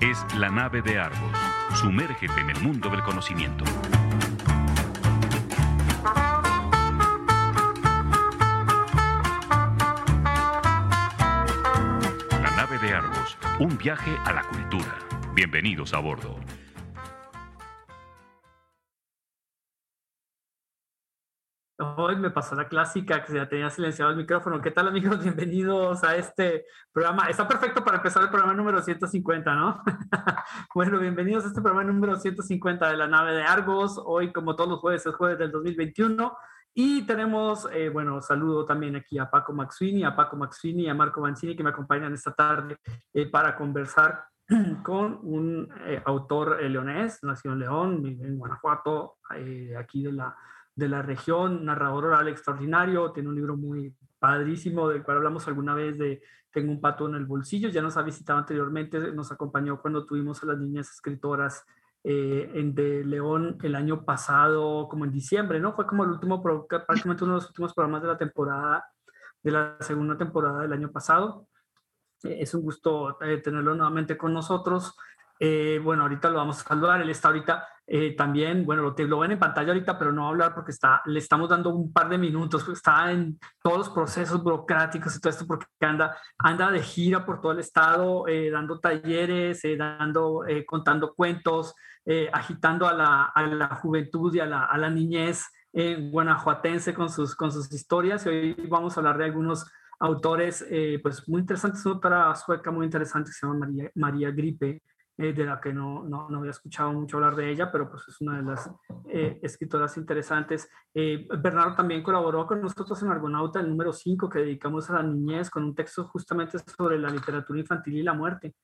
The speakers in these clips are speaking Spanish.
es La nave de Argos. Sumérgete en el mundo del conocimiento. La nave de Argos, un viaje a la cultura. Bienvenidos a bordo. Hoy me pasó la clásica que se tenía silenciado el micrófono. ¿Qué tal amigos? Bienvenidos a este programa. Está perfecto para empezar el programa número 150, ¿no? bueno, bienvenidos a este programa número 150 de la nave de Argos. Hoy, como todos los jueves, es jueves del 2021. Y tenemos, eh, bueno, saludo también aquí a Paco Maxwini, a Paco Maxwini y a Marco Mancini que me acompañan esta tarde eh, para conversar con un eh, autor leonés, nació en León, en Guanajuato, aquí de la de la región, narrador oral extraordinario, tiene un libro muy padrísimo del cual hablamos alguna vez de Tengo un pato en el bolsillo, ya nos ha visitado anteriormente, nos acompañó cuando tuvimos a las niñas escritoras eh, en de León el año pasado, como en diciembre, ¿no? Fue como el último, prácticamente uno de los últimos programas de la temporada, de la segunda temporada del año pasado. Eh, es un gusto eh, tenerlo nuevamente con nosotros. Bueno, ahorita lo vamos a saludar, él está ahorita eh, también, bueno, lo, lo ven en pantalla ahorita, pero no va a hablar porque está, le estamos dando un par de minutos, está en todos los procesos burocráticos y todo esto porque anda, anda de gira por todo el estado, eh, dando talleres, eh, dando, contando cuentos, agitando a la, a la, juventud y a la, a la niñez guanajuatense con sus, con sus historias. Y hoy vamos a hablar de algunos autores pues muy interesantes, una sueca muy interesante que se llama María, María Gripe, eh, de la que no, no, no, había escuchado mucho hablar de ella, pero pues es una de las eh, escritoras interesantes. Eh, Bernardo también colaboró con nosotros en Argonauta, el número 5, que dedicamos a la niñez, con un texto justamente sobre la literatura infantil y la muerte,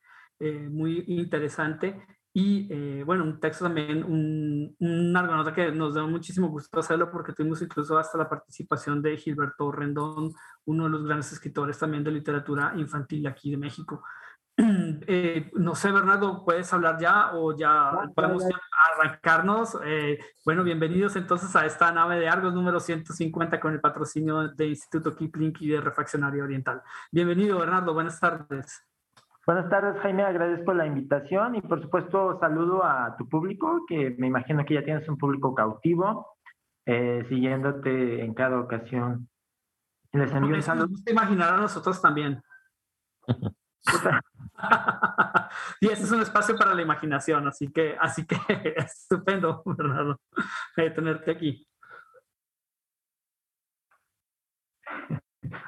muy interesante. Y bueno, un texto también, un, un Argonauta que nos da muchísimo gusto hacerlo porque tuvimos incluso hasta la participación de Gilberto Rendón, uno de los grandes escritores también de literatura infantil aquí de México. Eh, no sé, Bernardo, ¿puedes hablar ya o ya podemos arrancarnos? Eh, bueno, bienvenidos entonces a esta nave de Argos número 150 con el patrocinio de Instituto Kipling y de Refaccionario Oriental. Bienvenido, Bernardo, buenas tardes. Buenas tardes, Jaime, agradezco la invitación y por supuesto saludo a tu público, que me imagino que ya tienes un público cautivo, eh, siguiéndote en cada ocasión. Les envío un saludo. imaginar a nosotros también. y este es un espacio para la imaginación, así que, así que estupendo, Bernardo, tenerte aquí.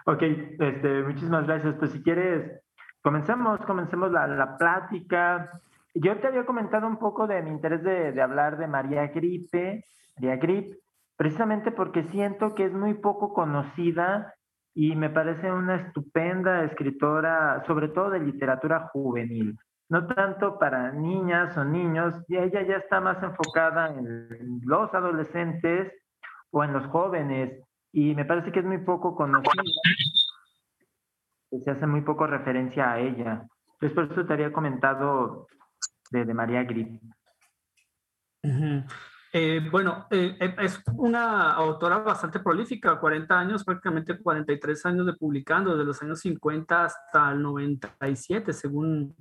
Ok, este, muchísimas gracias. Pues si quieres, comencemos, comencemos la, la plática. Yo te había comentado un poco de mi interés de, de hablar de María Gripe, María Grip, precisamente porque siento que es muy poco conocida y me parece una estupenda escritora, sobre todo de literatura juvenil. No tanto para niñas o niños, y ella ya está más enfocada en los adolescentes o en los jóvenes, y me parece que es muy poco conocida, se hace muy poco referencia a ella. Entonces, por eso te había comentado de, María Grip. Eh, bueno, eh, eh, es una autora bastante prolífica, 40 años, prácticamente 43 años de publicando, desde los años 50 hasta el 97, según,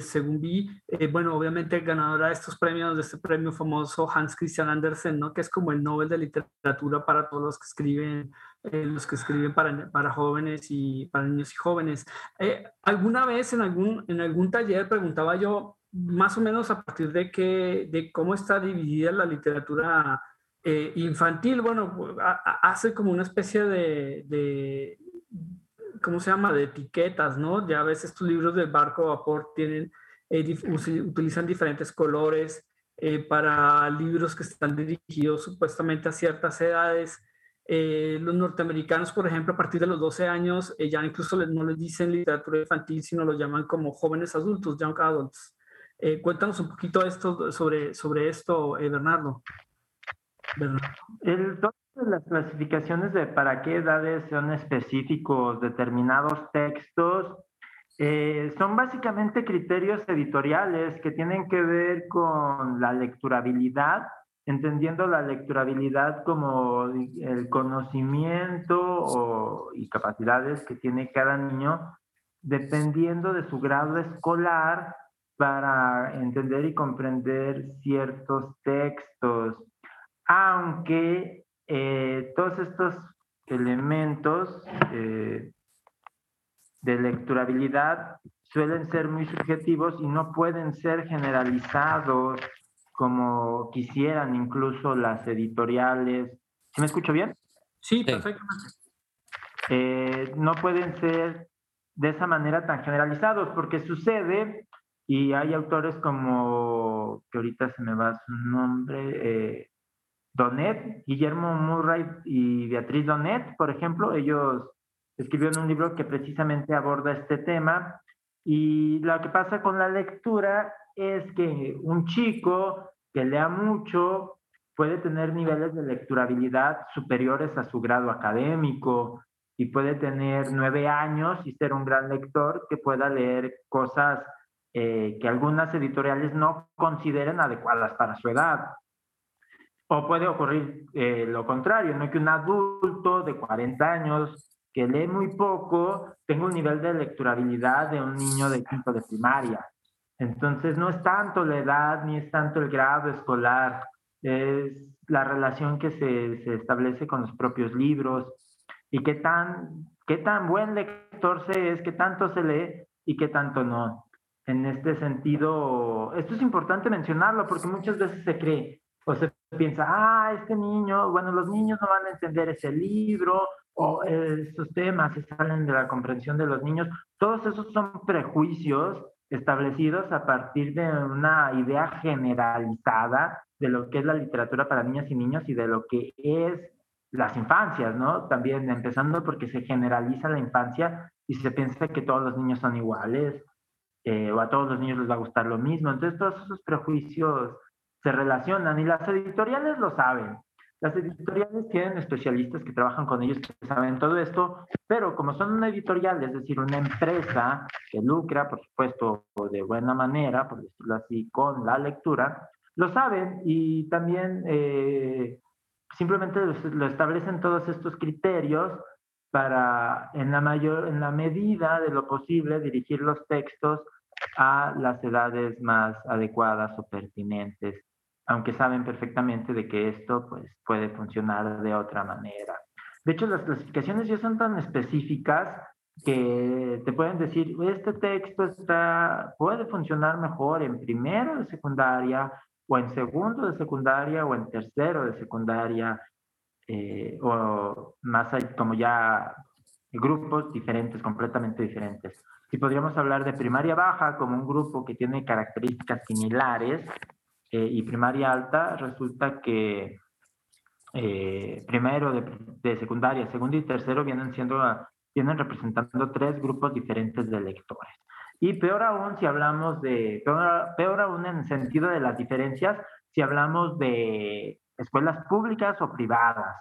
según vi. bueno, obviamente ganadora de estos premios, de este premio famoso Hans Christian Andersen, ¿no? que es como el Nobel de Literatura para todos los que escriben, los que escriben para, para jóvenes y para niños y jóvenes. alguna vez en algún, en algún taller preguntaba yo, más o menos a partir de, que, de cómo está dividida la literatura eh, infantil. Bueno, hace como una especie de, de, ¿cómo se llama?, de etiquetas, ¿no? Ya a veces estos libros del barco vapor tienen, eh, utilizan diferentes colores eh, para libros que están dirigidos supuestamente a ciertas edades. los norteamericanos, por ejemplo, a partir de los 12 años, ya incluso no les dicen literatura infantil, sino lo llaman como jóvenes adultos, young adults. Eh, cuéntanos un poquito esto, sobre, sobre esto, eh, Bernardo. El, todas las clasificaciones de para qué edades son específicos determinados textos eh, son básicamente criterios editoriales que tienen que ver con la lecturabilidad, entendiendo la lecturabilidad como el conocimiento y capacidades que tiene cada niño dependiendo de su grado escolar para entender y comprender ciertos textos, aunque eh, todos estos elementos eh, de lecturabilidad suelen ser muy subjetivos y no pueden ser generalizados como quisieran incluso las editoriales. ¿Sí me escucho bien? Sí, perfectamente. Eh, no pueden ser de esa manera tan generalizados, porque sucede, y hay autores como, que ahorita se me va su nombre, eh, Donet, Guillermo Murray y Beatriz Donet, por ejemplo, ellos escribieron un libro que precisamente aborda este tema, y lo que pasa con la lectura es que un chico que lea mucho puede tener niveles de lecturabilidad superiores a su grado académico y puede tener nueve años y ser un gran lector que pueda leer cosas eh, que algunas editoriales no consideren adecuadas para su edad. O puede ocurrir eh, lo contrario, no que un adulto de 40 años que lee muy poco tenga un nivel de lecturabilidad de un niño de quinto de primaria. Entonces no es tanto la edad ni es tanto el grado escolar, es la relación que se, se establece con los propios libros y qué tan, qué tan buen lector se es, qué tanto se lee y qué tanto no. En este sentido, esto es importante mencionarlo porque muchas veces se cree o se piensa, ah, este niño, bueno, los niños no van a entender ese libro o estos temas se salen de la comprensión de los niños. Todos esos son prejuicios establecidos a partir de una idea generalizada de lo que es la literatura para niñas y niños y de lo que es las infancias, ¿no? También empezando porque se generaliza la infancia y se piensa que todos los niños son iguales eh, o a todos los niños les va a gustar lo mismo. Entonces todos esos prejuicios se relacionan y las editoriales lo saben. Las editoriales tienen especialistas que trabajan con ellos que saben todo esto, pero como son una editorial, es decir, una empresa que lucra, por supuesto, de buena manera, por decirlo así, con la lectura, lo saben y también eh, simplemente lo establecen todos estos criterios para, en la, mayor, en la medida de lo posible, dirigir los textos a las edades más adecuadas o pertinentes aunque saben perfectamente de que esto pues, puede funcionar de otra manera. De hecho, las clasificaciones ya son tan específicas que te pueden decir, este texto está, puede funcionar mejor en primero de secundaria, o en segundo de secundaria, o en tercero de secundaria, eh, o más hay como ya grupos diferentes, completamente diferentes. Si podríamos hablar de primaria baja como un grupo que tiene características similares, eh, y primaria alta, resulta que eh, primero de, secundaria, segundo y tercero vienen siendo, vienen representando tres grupos diferentes de lectores. Y peor aún si hablamos de, peor, peor aún en sentido de las diferencias, si hablamos de escuelas públicas o privadas.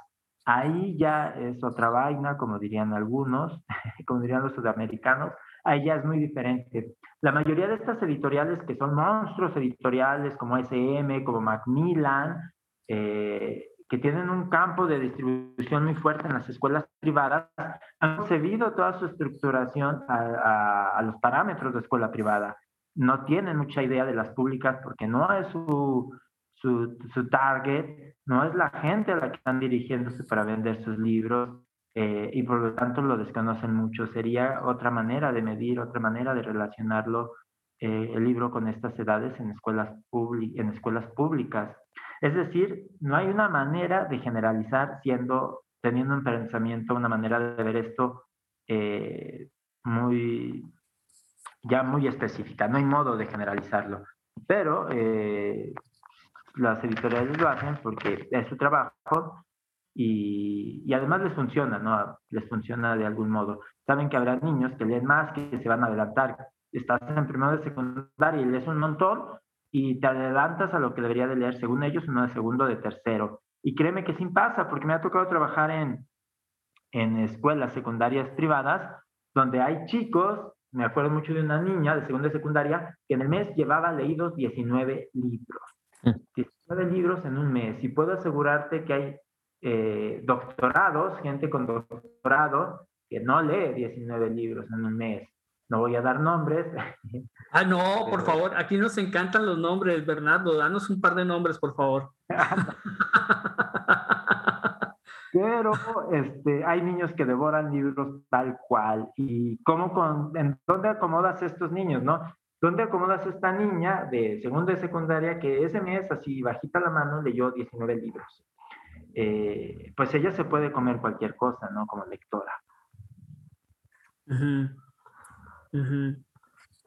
Ahí ya es otra vaina, como dirían algunos, como dirían los sudamericanos, ahí ya es muy diferente. La mayoría de estas editoriales que son monstruos editoriales como SM, como Macmillan, eh, que tienen un campo de distribución muy fuerte en las escuelas privadas, han concebido toda su estructuración a, los parámetros de escuela privada. No tienen mucha idea de las públicas porque no es su, su, su target, no es la gente a la que están dirigiéndose para vender sus libros, eh, y por lo tanto lo desconocen mucho. Sería otra manera de medir, otra manera de relacionarlo eh, el libro con estas edades en escuelas, en escuelas públicas. Es decir, no hay una manera de generalizar siendo, teniendo un pensamiento, una manera de ver esto eh, muy, ya muy específica. No hay modo de generalizarlo. Pero las editoriales lo hacen porque es su trabajo y, además les funciona, ¿no? Les funciona de algún modo. Saben que habrá niños que leen más, que se van a adelantar. Estás en primero de secundaria y lees un montón y te adelantas a lo que debería de leer según ellos uno de segundo de tercero. Y créeme que sin pasa, porque me ha tocado trabajar en, en escuelas secundarias privadas donde hay chicos, me acuerdo mucho de una niña de segunda de secundaria, que en el mes llevaba leídos 19 libros. 19 mm. libros en un mes. Y puedo asegurarte que hay eh, doctorados, gente con doctorado que no lee 19 libros en un mes. no voy a dar nombres. Ah, no, por favor, aquí nos encantan los nombres, Bernardo, danos un par de nombres, por favor. Pero este, hay niños que devoran libros tal cual. ¿Y cómo con, en dónde acomodas a estos niños, no? ¿Dónde acomodas a esta niña de segundo y secundaria que ese mes, así bajita la mano, leyó 19 libros? Eh, pues ella se puede comer cualquier cosa, ¿no? Como lectora.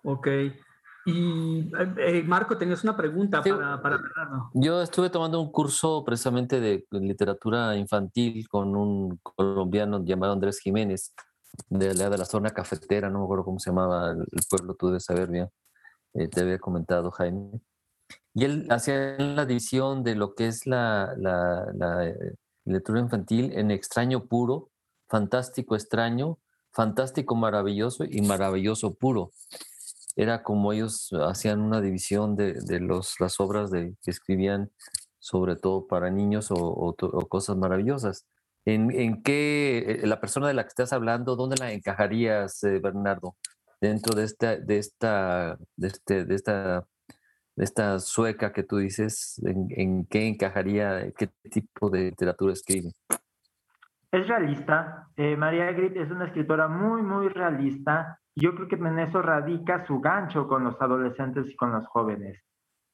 Ok. Y eh, Marco, tenías una pregunta para, para Yo estuve tomando un curso precisamente de literatura infantil con un colombiano llamado Andrés Jiménez, de la, de la zona cafetera, no me acuerdo cómo se llamaba el, pueblo, tú debes saber bien, eh, te había comentado Jaime. Y él hacía la división de lo que es la, la, eh, literatura infantil en extraño puro, fantástico extraño, fantástico maravilloso y maravilloso puro era como ellos hacían una división de, las obras de, que escribían, sobre todo para niños o, cosas maravillosas. ¿En, ¿En, qué eh, la persona de la que estás hablando, dónde la encajarías, eh, Bernardo? Dentro de esta, de esta, de este, de esta, de esta sueca que tú dices, ¿en, ¿en, qué encajaría, qué tipo de literatura escribe? Es realista. Eh, María Grip es una escritora muy, muy realista yo creo que en eso radica su gancho con los adolescentes y con los jóvenes.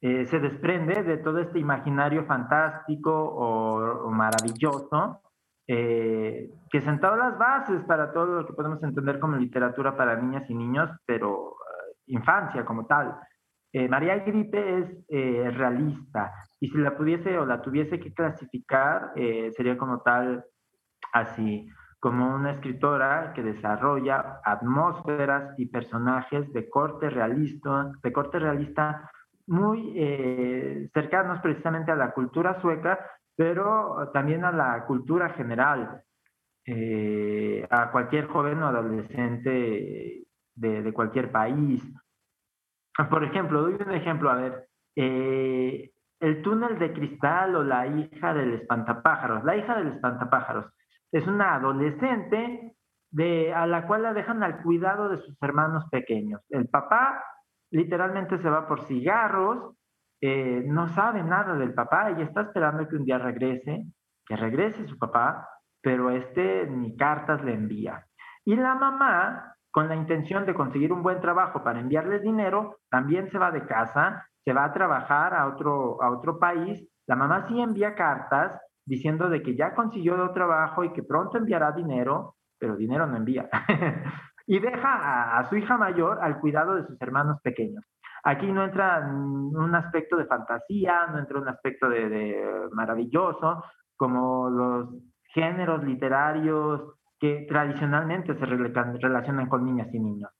Eh, se desprende de todo este imaginario fantástico o, maravilloso eh, que sentado las bases para todo lo que podemos entender como literatura para niñas y niños, pero eh, infancia como tal. María Gripe es realista y si la pudiese o la tuviese que clasificar, sería como tal así como una escritora que desarrolla atmósferas y personajes de corte realista, de corte realista muy eh, cercanos precisamente a la cultura sueca, pero también a la cultura general, eh, a cualquier joven o adolescente de, cualquier país. Por ejemplo, doy un ejemplo, a ver, eh, el túnel de cristal o la hija del espantapájaros. La hija del espantapájaros es una adolescente a la cual la dejan al cuidado de sus hermanos pequeños. El papá literalmente se va por cigarros, eh, no sabe nada del papá y está esperando que un día regrese, que regrese su papá, pero este ni cartas le envía. Y la mamá, con la intención de conseguir un buen trabajo para enviarles dinero, también se va de casa, se va a trabajar a otro, a otro país. La mamá sí envía cartas, diciendo de que ya consiguió el trabajo y que pronto enviará dinero, pero dinero no envía. y deja a, su hija mayor al cuidado de sus hermanos pequeños. Aquí no entra un aspecto de fantasía, no entra un aspecto de, maravilloso, como los géneros literarios que tradicionalmente se relacionan con niñas y niños.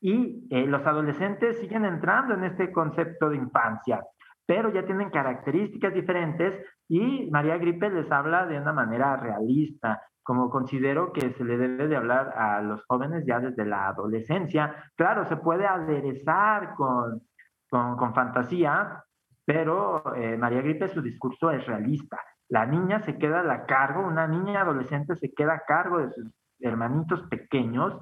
Y eh, los adolescentes siguen entrando en este concepto de infancia pero ya tienen características diferentes y María Gripe les habla de una manera realista, como considero que se le debe de hablar a los jóvenes ya desde la adolescencia. Claro, se puede aderezar con, con, fantasía, pero eh, María Gripe su discurso es realista. La niña se queda a cargo, una niña adolescente se queda a cargo de sus hermanitos pequeños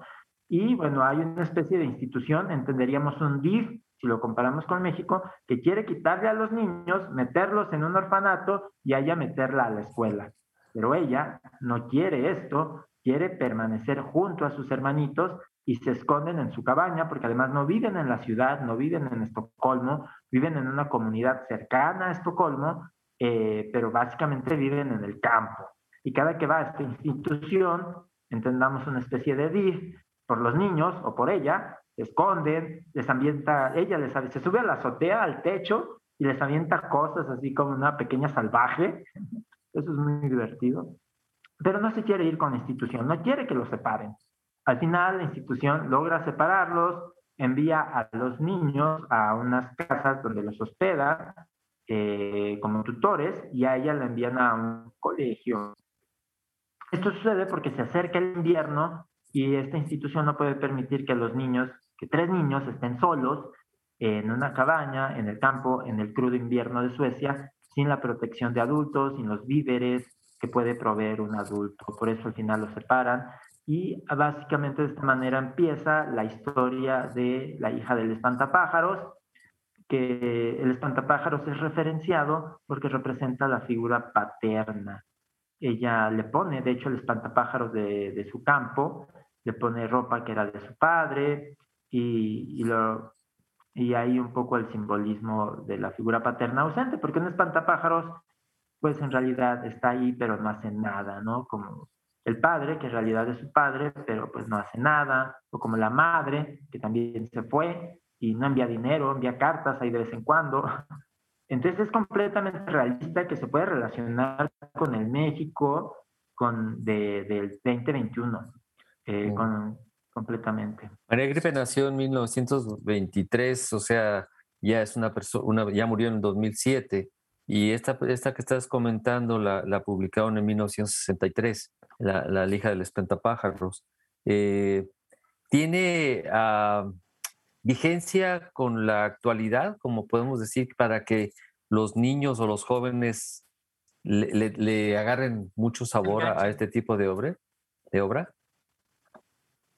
y bueno, hay una especie de institución, entenderíamos un DIF, si lo comparamos con México, que quiere quitarle a los niños, meterlos en un orfanato y allá meterla a la escuela. Pero ella no quiere esto, quiere permanecer junto a sus hermanitos y se esconden en su cabaña porque además no viven en la ciudad, no viven en Estocolmo, viven en una comunidad cercana a Estocolmo, eh, pero básicamente viven en el campo. Y cada que va a esta institución, entendamos una especie de DIF, por los niños o por ella, se esconden, les ambienta, ella les se sube a la azotea, al techo, y les avienta cosas así como una pequeña salvaje. Eso es muy divertido. Pero no se quiere ir con la institución, no quiere que los separen. Al final la institución logra separarlos, envía a los niños a unas casas donde los hospeda eh, como tutores y a ella la envían a un colegio. Esto sucede porque se acerca el invierno y esta institución no puede permitir que los niños, que tres niños estén solos en una cabaña, en el campo, en el crudo invierno de Suecia, sin la protección de adultos, sin los víveres que puede proveer un adulto. Por eso al final los separan y básicamente de esta manera empieza la historia de la hija del espantapájaros, que el espantapájaros es referenciado porque representa la figura paterna. Ella le pone, de hecho, el espantapájaros de, su campo, le pone ropa que era de su padre y, lo, y hay un poco el simbolismo de la figura paterna ausente, porque un espantapájaros, pues en realidad está ahí, pero no hace nada, ¿no? Como el padre, que en realidad es su padre, pero pues no hace nada, o como la madre, que también se fue y no envía dinero, envía cartas ahí de vez en cuando. Entonces es completamente realista que se puede relacionar con el México con de, del 2021, eh, con, completamente. María Gripe nació en 1923, o sea, ya es una persona, ya murió en 2007, y esta, esta que estás comentando la, la publicaron en 1963 la, la lija del espantapájaros, eh, ¿tiene uh, vigencia con la actualidad, como podemos decir, para que los niños o los jóvenes le, le, le agarren mucho sabor a, a, este tipo de obra? De obra?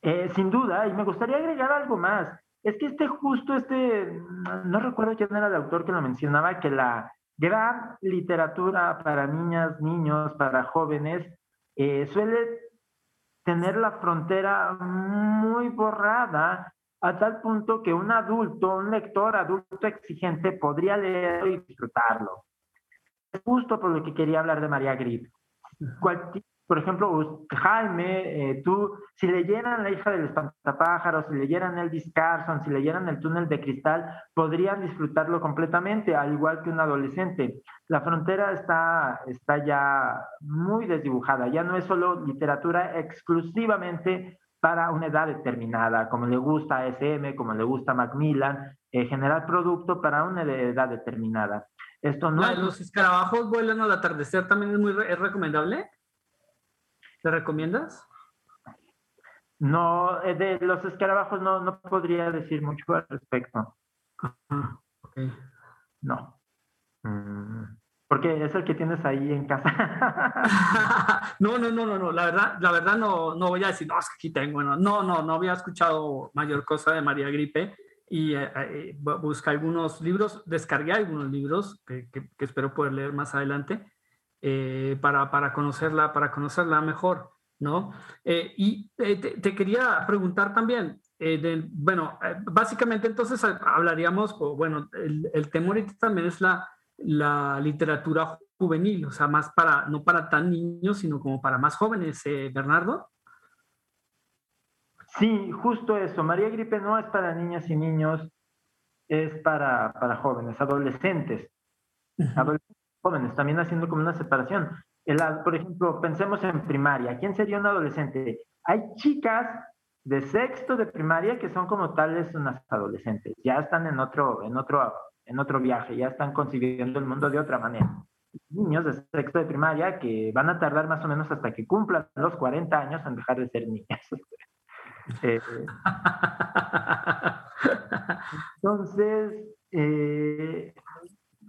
Eh, sin duda, y me gustaría agregar algo más. Es que este justo, este, no recuerdo quién era el autor que lo mencionaba, que la gran literatura para niñas, niños, para jóvenes, eh, suele tener la frontera muy borrada a tal punto que un adulto, un lector adulto exigente podría leerlo y disfrutarlo. Es justo por lo que quería hablar de María Grip. Cualquier, por ejemplo, Jaime, eh, tú, si leyeran La hija del espantapájaros, si leyeran Elvis Carson, si leyeran El túnel de cristal, podrían disfrutarlo completamente, al igual que un adolescente. La frontera está, está ya muy desdibujada, ya no es solo literatura exclusivamente para una edad determinada, como le gusta a SM, como le gusta a Macmillan, eh, generar producto para una edad determinada. Esto no es... ¿Los escarabajos vuelan al atardecer también es muy es recomendable? ¿Te recomiendas? No, eh, de los escarabajos no, no podría decir mucho al respecto. Ah, okay. No. Mm, porque es el que tienes ahí en casa. no, no, no, no, no. La verdad, la verdad no, no voy a decir, no, es que aquí tengo. No, no, no había escuchado mayor cosa de María Gripe y eh, eh, busqué algunos libros, descargué algunos libros que, que, que espero poder leer más adelante eh, para, para, conocerla, para conocerla mejor, ¿no? Eh, y eh, te, te, quería preguntar también, bueno, básicamente entonces hablaríamos, o, bueno, el, el tema ahorita también es la, la literatura juvenil, o sea, más para, no para tan niños, sino como para más jóvenes, Bernardo. Sí, justo eso. María Gripe no es para niñas y niños, es para, para jóvenes, adolescentes. Uh -huh. adolescentes jóvenes, también haciendo como una separación. El, por ejemplo, pensemos en primaria. ¿Quién sería un adolescente? Hay chicas de sexto de primaria que son como tales unas adolescentes. Ya están en otro, en otro, en otro viaje, ya están concibiendo el mundo de otra manera. Niños de sexto de primaria que van a tardar más o menos hasta que cumplan los 40 años en dejar de ser niñas. eh, entonces, eh,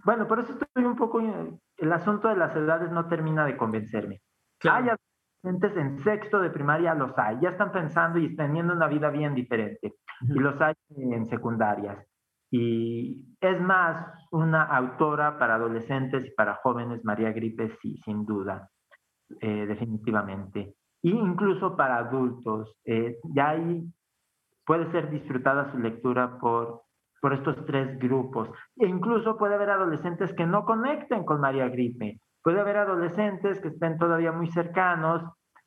bueno, por eso estoy un poco, el asunto de las edades no termina de convencerme. Claro. Hay adolescentes en sexto de primaria, los hay, ya están pensando y teniendo una vida bien diferente, uh -huh. y los hay en secundarias. Y es más una autora para adolescentes y para jóvenes, María Gripe, sí, sin duda, eh, definitivamente. Y incluso para adultos, eh, ya ahí puede ser disfrutada su lectura por por estos tres grupos. E incluso puede haber adolescentes que no conecten con María Gripe. Puede haber adolescentes que estén todavía muy cercanos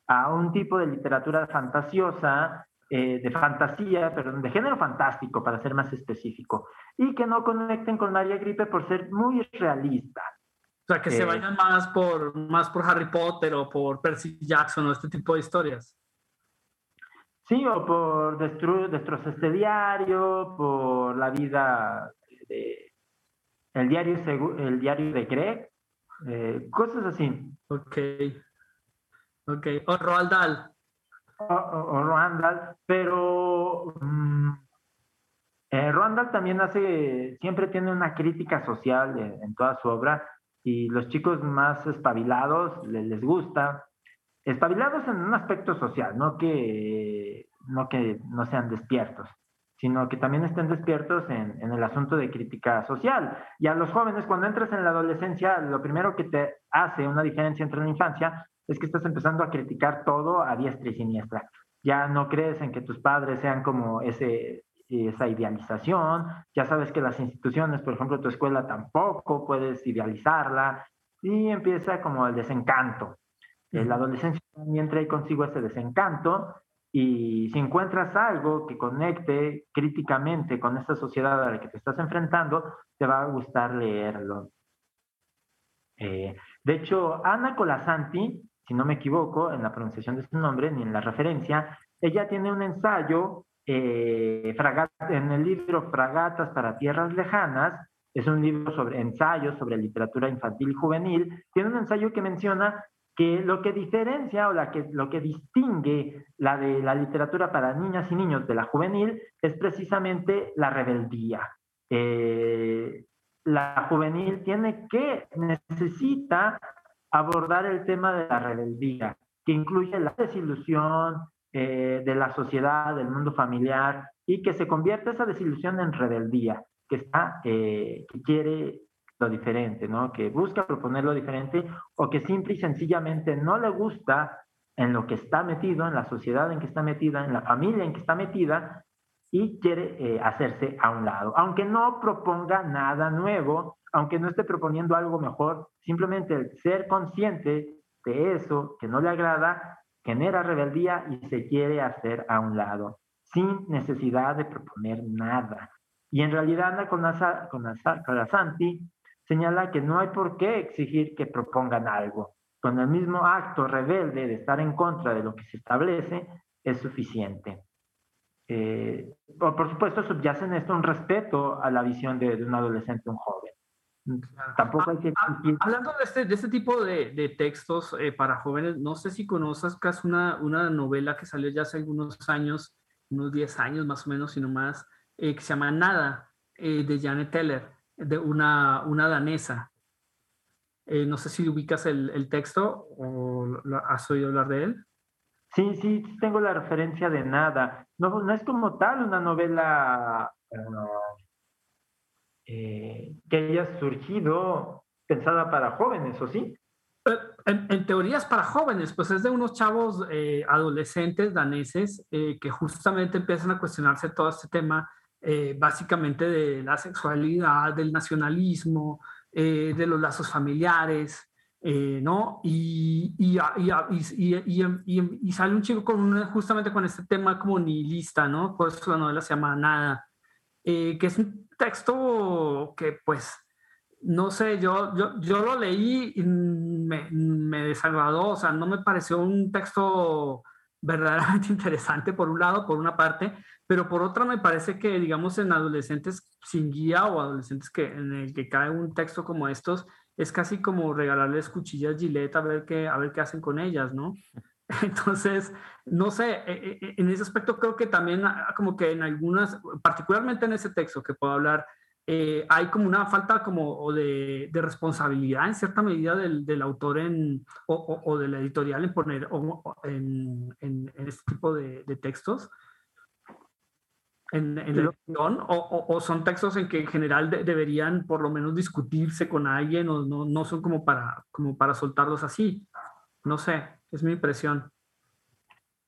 a un tipo de literatura fantasiosa, eh, de fantasía, pero de género fantástico, para ser más específico, y que no conecten con María Gripe por ser muy realista. O sea, que eh, se vayan más por, más por Harry Potter o por Percy Jackson o este tipo de historias. Sí, o por destru destrozar este diario, por la vida de el diario, el diario de Greg, eh, cosas así. Ok. Ok. O Roald Dahl. O, o, o Roald Dahl, pero um, eh, Roald Dahl también hace, siempre tiene una crítica social en, en toda su obra y los chicos más espabilados les, les gusta. Espabilados en un aspecto social, no que no, que no sean despiertos, sino que también estén despiertos en, en, el asunto de crítica social. Y a los jóvenes, cuando entras en la adolescencia, lo primero que te hace una diferencia entre la infancia es que estás empezando a criticar todo a diestra y siniestra. Ya no crees en que tus padres sean como ese, esa idealización, ya sabes que las instituciones, por ejemplo, tu escuela tampoco puedes idealizarla, y empieza como el desencanto. La adolescencia también trae consigo ese desencanto y si encuentras algo que conecte críticamente con esta sociedad a la que te estás enfrentando, te va a gustar leerlo. Eh, de hecho, Ana Colasanti, si no me equivoco en la pronunciación de su nombre ni en la referencia, ella tiene un ensayo eh, en el libro Fragatas para Tierras Lejanas, es un libro sobre ensayos sobre literatura infantil y juvenil, tiene un ensayo que menciona que lo que diferencia o la que, lo que distingue la de la literatura para niñas y niños de la juvenil es precisamente la rebeldía. Eh, la juvenil tiene que, necesita abordar el tema de la rebeldía, que incluye la desilusión eh, de la sociedad, del mundo familiar, y que se convierte esa desilusión en rebeldía, que, está, eh, que quiere lo diferente, ¿no? Que busca proponer lo diferente o que simple y sencillamente no le gusta en lo que está metido, en la sociedad en que está metida, en la familia en que está metida y quiere eh, hacerse a un lado. Aunque no proponga nada nuevo, aunque no esté proponiendo algo mejor, simplemente el ser consciente de eso que no le agrada genera rebeldía y se quiere hacer a un lado, sin necesidad de proponer nada. Y en realidad con, Santi señala que no hay por qué exigir que propongan algo. Con el mismo acto rebelde de estar en contra de lo que se establece es suficiente. Eh, por supuesto, subyace en esto un respeto a la visión de, un adolescente, un joven. Tampoco hay que Hablando de este, de este tipo de, de textos eh, para jóvenes, no sé si conozcas una, una novela que salió ya hace algunos años, unos 10 años más o menos, sino más, eh, que se llama Nada, de Janet Teller de una, una danesa. Eh, no sé si ubicas el, el texto o has oído hablar de él. Sí, sí, tengo la referencia de nada. No, no es como tal una novela eh, que haya surgido pensada para jóvenes, ¿o sí? Eh, en, en, teoría es para jóvenes, pues es de unos chavos adolescentes daneses que justamente empiezan a cuestionarse todo este tema eh, básicamente de la sexualidad, del nacionalismo, eh, de los lazos familiares, eh, ¿no? Y, y, y, y, sale un chico con justamente con este tema como nihilista, ¿no? Por eso la novela se llama Nada, que es un texto que pues, no sé, yo, yo, yo lo leí y me, me desagradó, o sea, no me pareció un texto verdaderamente interesante por un lado, por una parte, pero por otra me parece que, digamos, en adolescentes sin guía o adolescentes que, en el que cae un texto como estos, es casi como regalarles cuchillas Gillette a ver qué, a ver qué hacen con ellas, ¿no? Entonces, no sé, e, e, e, en ese aspecto creo que también ah, como que en algunas, particularmente en ese texto que puedo hablar, eh, hay como una falta como de, de, responsabilidad en cierta medida del, del autor en, o, o, de la editorial en poner en, en, en, este tipo de, de textos en, en o, o, son textos en que en general deberían por lo menos discutirse con alguien o no, no son como para, como para soltarlos así. No sé, es mi impresión.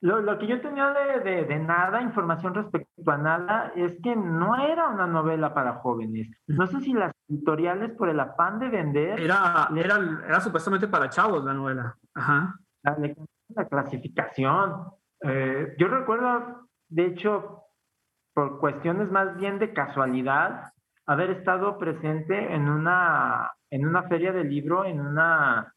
Lo, lo que yo tenía de, de, de, nada, información respecto a nada, es que no era una novela para jóvenes. No sé si las editoriales, por el afán de vender. Era, era, era supuestamente para chavos la novela. Ajá. La, la clasificación. Eh, yo recuerdo, de hecho, por cuestiones más bien de casualidad, haber estado presente en una, en una feria de libro, en una,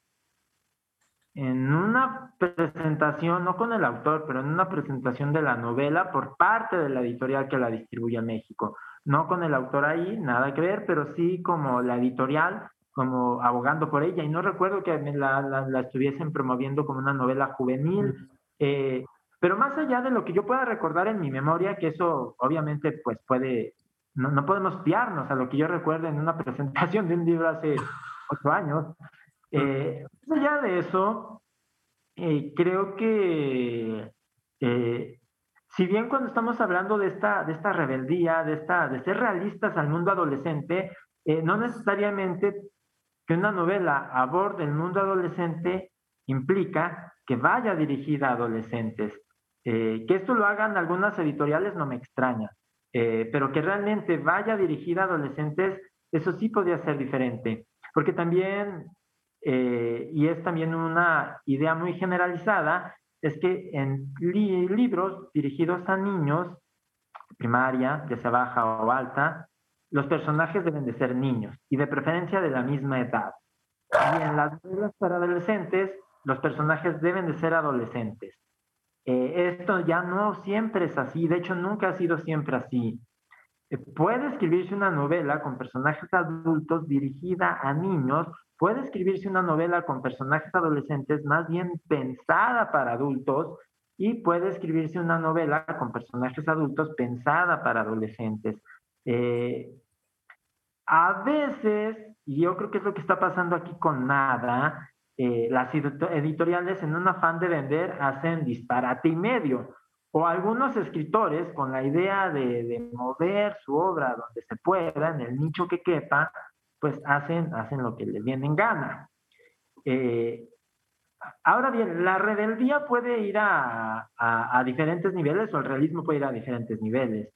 en una presentación, no con el autor, pero en una presentación de la novela por parte de la editorial que la distribuye a México. No con el autor ahí, nada que ver, pero sí como la editorial, como abogando por ella. Y no recuerdo que la, la, estuviesen promoviendo como una novela juvenil. Eh, pero más allá de lo que yo pueda recordar en mi memoria, que eso obviamente pues puede, no, no podemos fiarnos a lo que yo recuerdo en una presentación de un libro hace ocho años. Eh, más allá de eso, eh, creo que eh, si bien cuando estamos hablando de esta, de esta rebeldía, de, esta, de ser realistas al mundo adolescente, eh, no necesariamente que una novela aborde el mundo adolescente implica que vaya dirigida a adolescentes. Que esto lo hagan algunas editoriales no me extraña, pero que realmente vaya dirigida a adolescentes, eso sí podría ser diferente, porque también eh, y es también una idea muy generalizada, es que en libros dirigidos a niños, primaria, ya sea baja o alta, los personajes deben de ser niños y de preferencia de la misma edad. Y en las novelas para adolescentes, los personajes deben de ser adolescentes. Eh, esto ya no siempre es así, de hecho nunca ha sido siempre así. Eh, puede escribirse una novela con personajes adultos dirigida a niños puede escribirse una novela con personajes adolescentes más bien pensada para adultos y puede escribirse una novela con personajes adultos pensada para adolescentes. Eh, a veces, y yo creo que es lo que está pasando aquí con nada, eh, las editoriales en un afán de vender hacen disparate y medio. O algunos escritores con la idea de, de mover su obra donde se pueda, en el nicho que quepa, pues hacen, hacen lo que les viene en gana. Eh, ahora bien, la rebeldía puede ir a, diferentes niveles o el realismo puede ir a diferentes niveles.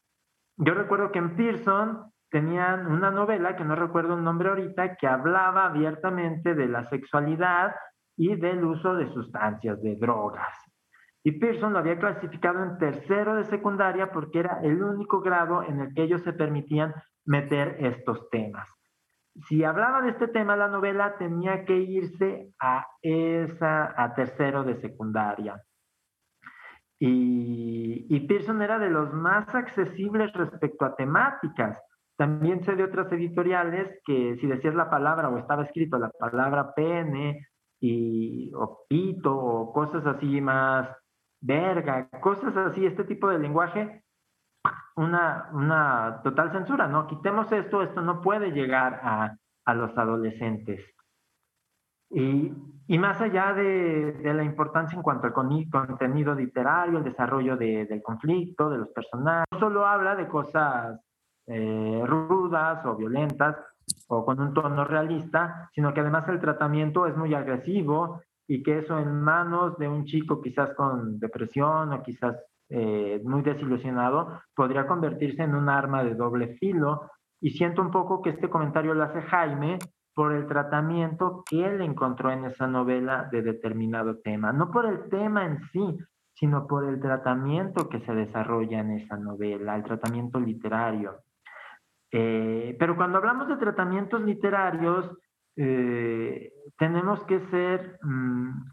Yo recuerdo que en Pearson tenían una novela, que no recuerdo el nombre ahorita, que hablaba abiertamente de la sexualidad y del uso de sustancias, de drogas. Y Pearson lo había clasificado en tercero de secundaria porque era el único grado en el que ellos se permitían meter estos temas si hablaba de este tema la novela, tenía que irse a esa, a tercero de secundaria. Y, y, Pearson era de los más accesibles respecto a temáticas. También sé de otras editoriales que si decías la palabra o estaba escrito la palabra pene y, o pito o cosas así más verga, cosas así, este tipo de lenguaje, una, una total censura, ¿no? Quitemos esto, esto no puede llegar a, a los adolescentes. Y, y más allá de, de, la importancia en cuanto al contenido literario, el desarrollo de, del conflicto, de los personajes, solo habla de cosas eh, rudas o violentas o con un tono realista, sino que además el tratamiento es muy agresivo y que eso en manos de un chico quizás con depresión o quizás eh, muy desilusionado, podría convertirse en un arma de doble filo. Y siento un poco que este comentario lo hace Jaime por el tratamiento que él encontró en esa novela de determinado tema. No por el tema en sí, sino por el tratamiento que se desarrolla en esa novela, el tratamiento literario. Eh, pero cuando hablamos de tratamientos literarios, eh, tenemos que ser mm,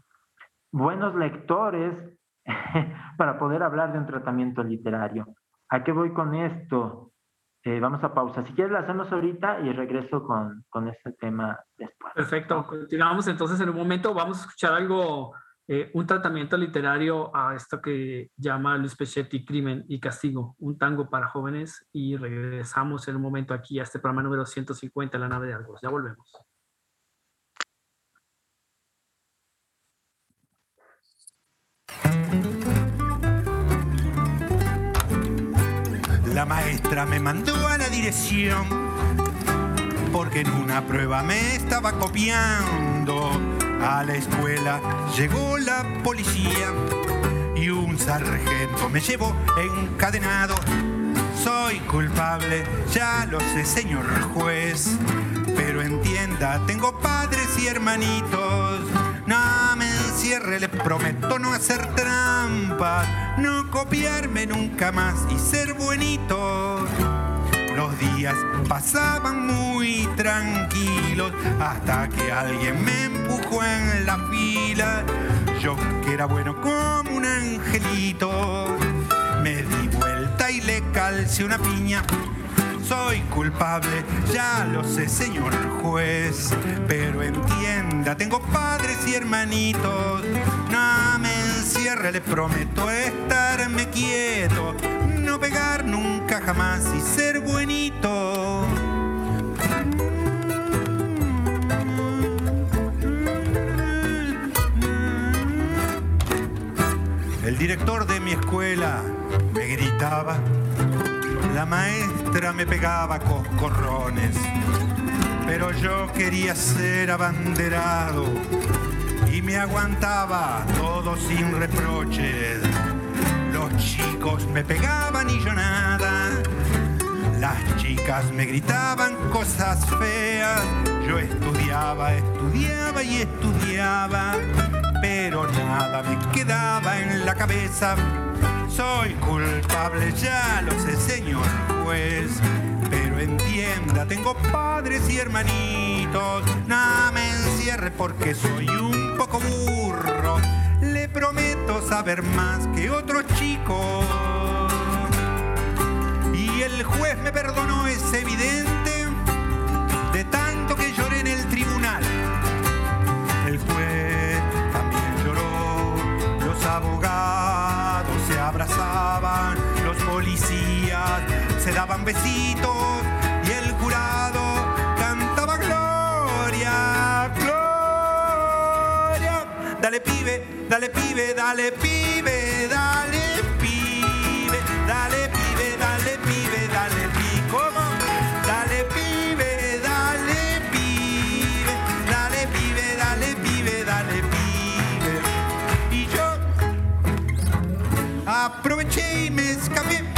buenos lectores para poder hablar de un tratamiento literario. ¿A qué voy con esto? Eh, vamos a pausa. Si quieres, la hacemos ahorita y regreso con, con este tema después. Perfecto. Continuamos entonces en un momento. Vamos a escuchar algo, eh, un tratamiento literario a esto que llama Luis Pechetti Crimen y Castigo, un tango para jóvenes. Y regresamos en un momento aquí a este programa número 150, La nave de Argos. Ya volvemos. La maestra me mandó a la dirección porque en una prueba me estaba copiando. A la escuela llegó la policía y un sargento me llevó encadenado. Soy culpable, ya lo sé, señor juez, pero entienda, tengo padres y hermanitos. No me encierre, le prometo no hacer trampas, no copiarme nunca más y ser buenito. Los días pasaban muy tranquilos hasta que alguien me empujó en la fila. Yo que era bueno como un angelito, me di vuelta y le calcé una piña soy culpable, ya lo sé, señor juez. Pero entienda, tengo padres y hermanitos. No me encierre, le prometo estarme quieto. No pegar nunca jamás y ser buenito. El director de mi escuela me gritaba, la maestra me pegaba coscorrones, pero yo quería ser abanderado y me aguantaba todo sin reproches. Chicos me pegaban y yo nada. Las chicas me gritaban cosas feas. Yo estudiaba, estudiaba y estudiaba. Pero nada me quedaba en la cabeza. Soy culpable, ya lo sé, señor juez. Pero entienda, tengo padres y hermanitos. No me encierre porque soy un poco burro. Prometo saber más que otros chicos. Y el juez me perdonó, es evidente, de tanto que lloré en el tribunal. El juez también lloró, los abogados se abrazaban, los policías se daban besitos y el jurado cantaba gloria, gloria. Dale pibe, dale pibe, dale pibe, dale pibe, dale pibe, dale pibe, dale pibe. Dale pibe, dale pibe, dale pibe, dale pibe, dale pibe. Y yo aproveché y me escapé.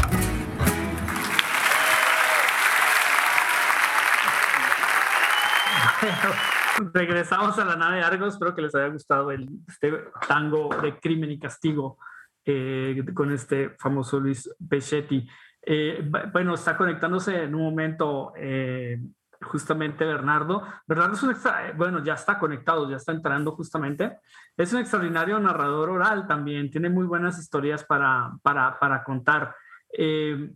Regresamos a la nave Argos. Espero que les haya gustado el, este tango de crimen y castigo eh, con este famoso Luis Pechetti. Eh, bueno, está conectándose en un momento eh, justamente Bernardo. Bernardo es un extra, bueno, ya está conectado, ya está entrando justamente. Es un extraordinario narrador oral también, tiene muy buenas historias para, para, para contar. Eh,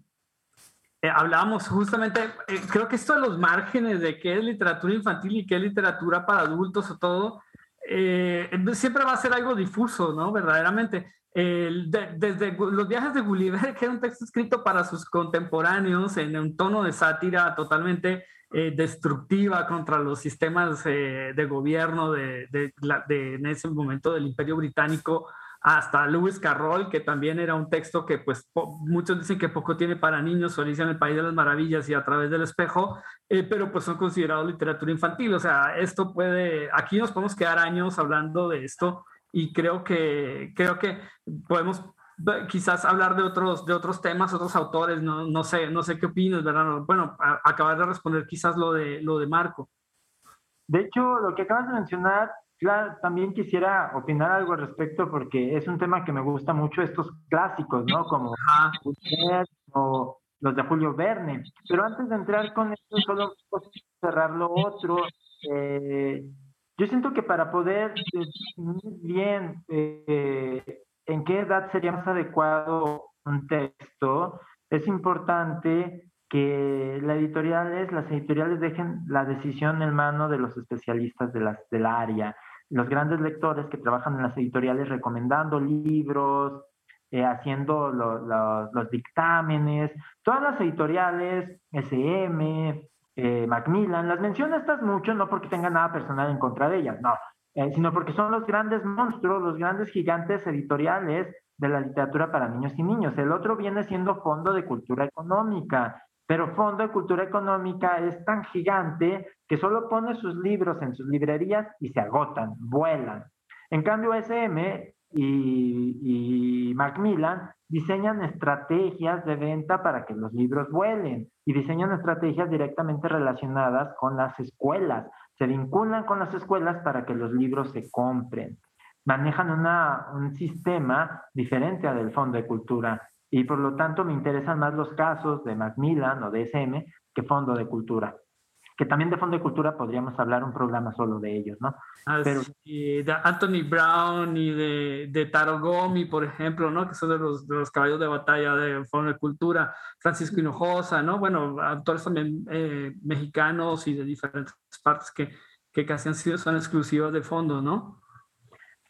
eh, hablábamos justamente, eh, creo que esto de los márgenes de qué es literatura infantil y qué es literatura para adultos o todo, eh, siempre va a ser algo difuso, ¿no? Verdaderamente. De- desde los viajes de Gulliver, que era un texto escrito para sus contemporáneos en un tono de sátira totalmente eh, destructiva contra los sistemas eh, de gobierno de, de de- en ese momento del Imperio Británico, hasta Lewis Carroll, que también era un texto que pues muchos dicen que poco tiene para niños, Alicia en el País de las Maravillas y a través del espejo, eh, pero pues son considerados literatura infantil. O sea, esto puede, aquí nos podemos quedar años hablando de esto y creo que, creo que podemos eh, quizás hablar de otros, de otros temas, otros autores, no, no sé, no sé qué opinas, ¿verdad? Bueno, a- acabar de responder quizás lo de, lo de Marco. De hecho, lo que acabas de mencionar, claro, también quisiera opinar algo al respecto porque es un tema que me gusta mucho, estos clásicos, ¿no? Como o los de Julio Verne. Pero antes de entrar con esto, solo cerrar lo otro. eh, yo siento que para poder definir bien eh, en qué edad sería más adecuado un texto, es importante que las editoriales, las editoriales dejen la decisión en mano de los especialistas de las, del área, los grandes lectores que trabajan en las editoriales recomendando libros, eh, haciendo lo- lo- los dictámenes, todas las editoriales, SM, eh, Macmillan, las menciono estas mucho, no porque tenga nada personal en contra de ellas, no, eh, sino porque son los grandes monstruos, los grandes gigantes editoriales de la literatura para niños y niños. El otro viene siendo Fondo de Cultura Económica, pero Fondo de Cultura Económica es tan gigante que solo pone sus libros en sus librerías y se agotan, vuelan. En cambio, SM y, y Macmillan diseñan estrategias de venta para que los libros vuelen y diseñan estrategias directamente relacionadas con las escuelas. Se vinculan con las escuelas para que los libros se compren. Manejan una, un sistema diferente al del Fondo de Cultura y por lo tanto me interesan más los casos de Macmillan o de SM que Fondo de Cultura. Que también de Fondo de Cultura podríamos hablar un programa solo de ellos, ¿no? Pero- Así, de Anthony Brown y de, de Taro Gomi, por ejemplo, ¿no? Que son de los, de los caballos de batalla de Fondo de Cultura, Francisco Hinojosa, ¿no? Bueno, autores también eh, mexicanos y de diferentes partes que, que casi han sido, son exclusivos de Fondo, ¿no?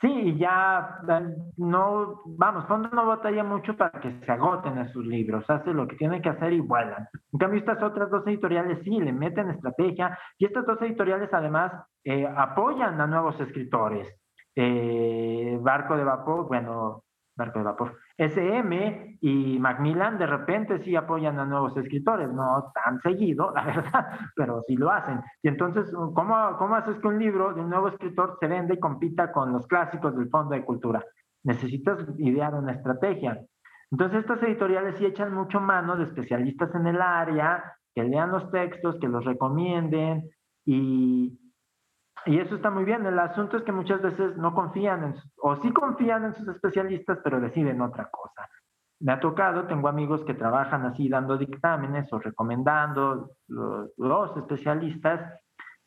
Sí, ya eh, no, vamos, Fondo no batalla mucho para que se agoten a sus libros, hace lo que tiene que hacer y vuelan. En cambio, estas otras dos editoriales sí le meten estrategia y estas dos editoriales además eh, apoyan a nuevos escritores. Eh, Barco de Vapor, bueno, Barco de Vapor. SM y Macmillan de repente sí apoyan a nuevos escritores, no tan seguido, la verdad, pero sí lo hacen. Y entonces, ¿cómo, cómo haces que un libro de un nuevo escritor se venda y compita con los clásicos del Fondo de Cultura? Necesitas idear una estrategia. Entonces, estas editoriales sí echan mucho mano de especialistas en el área, que lean los textos, que los recomienden y, y eso está muy bien. El asunto es que muchas veces no confían en, o sí confían en sus especialistas, pero deciden otra cosa. Me ha tocado, tengo amigos que trabajan así dando dictámenes o recomendando los, los especialistas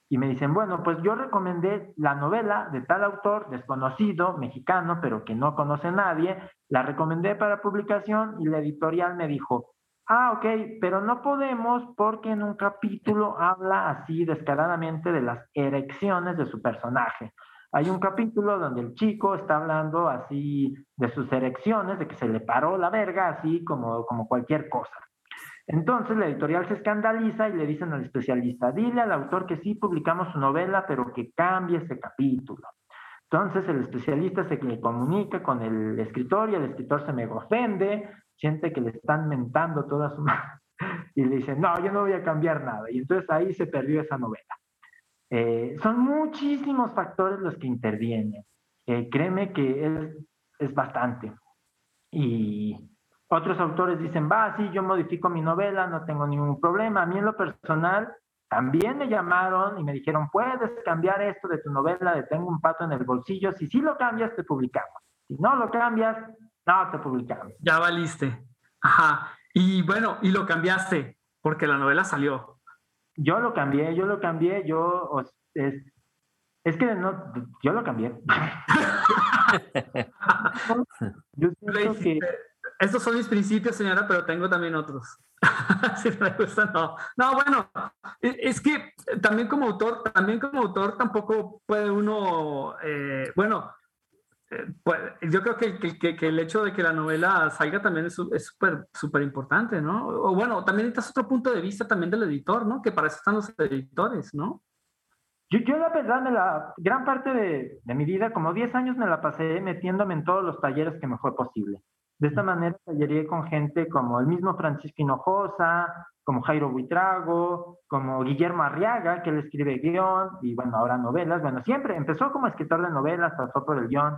y me dicen, bueno, pues yo recomendé la novela de tal autor desconocido, mexicano, pero que no conoce nadie, la recomendé para publicación y la editorial me dijo, Ah, ok, pero no podemos porque en un capítulo habla así descaradamente de las erecciones de su personaje. Hay un capítulo donde el chico está hablando así de sus erecciones, de que se le paró la verga, así como, como cualquier cosa. Entonces la editorial se escandaliza y le dicen al especialista, dile al autor que sí publicamos su novela, pero que cambie ese capítulo. Entonces el especialista se comunica con el escritor y el escritor se me ofende, siente que le están mentando toda su y le dice, no, yo no voy a cambiar nada. Y entonces ahí se perdió esa novela. Eh, son muchísimos factores los que intervienen. Eh, créeme que es, es bastante. Y otros autores dicen, va, sí, yo modifico mi novela, no tengo ningún problema. A mí en lo personal también me llamaron y me dijeron, puedes cambiar esto de tu novela de Tengo un pato en el bolsillo. Si sí lo cambias, te publicamos. Si no lo cambias, no, te publicaron. Ya valiste. Ajá. Y bueno, y lo cambiaste, porque la novela salió. Yo lo cambié, yo lo cambié, yo... Es, es que no, yo lo cambié. yo que... Estos son mis principios, señora, pero tengo también otros. si no me gusta, no. No, bueno, es que también como autor, también como autor tampoco puede uno, eh, bueno, pues, yo creo que, que, que, el hecho de que la novela salga también es súper súper importante, ¿no? O bueno, también necesitas otro punto de vista también del editor, ¿no? Que para eso están los editores, ¿no? Yo, yo la verdad, me la, gran parte de, de, mi vida, como 10 años, me la pasé metiéndome en todos los talleres que me fue posible. De esta manera talleré con gente como el mismo Francisco Hinojosa, como Jairo Buitrago, como Guillermo Arriaga, que él escribe guion y bueno, ahora novelas. Bueno, siempre empezó como escritor de novelas, pasó por el guion.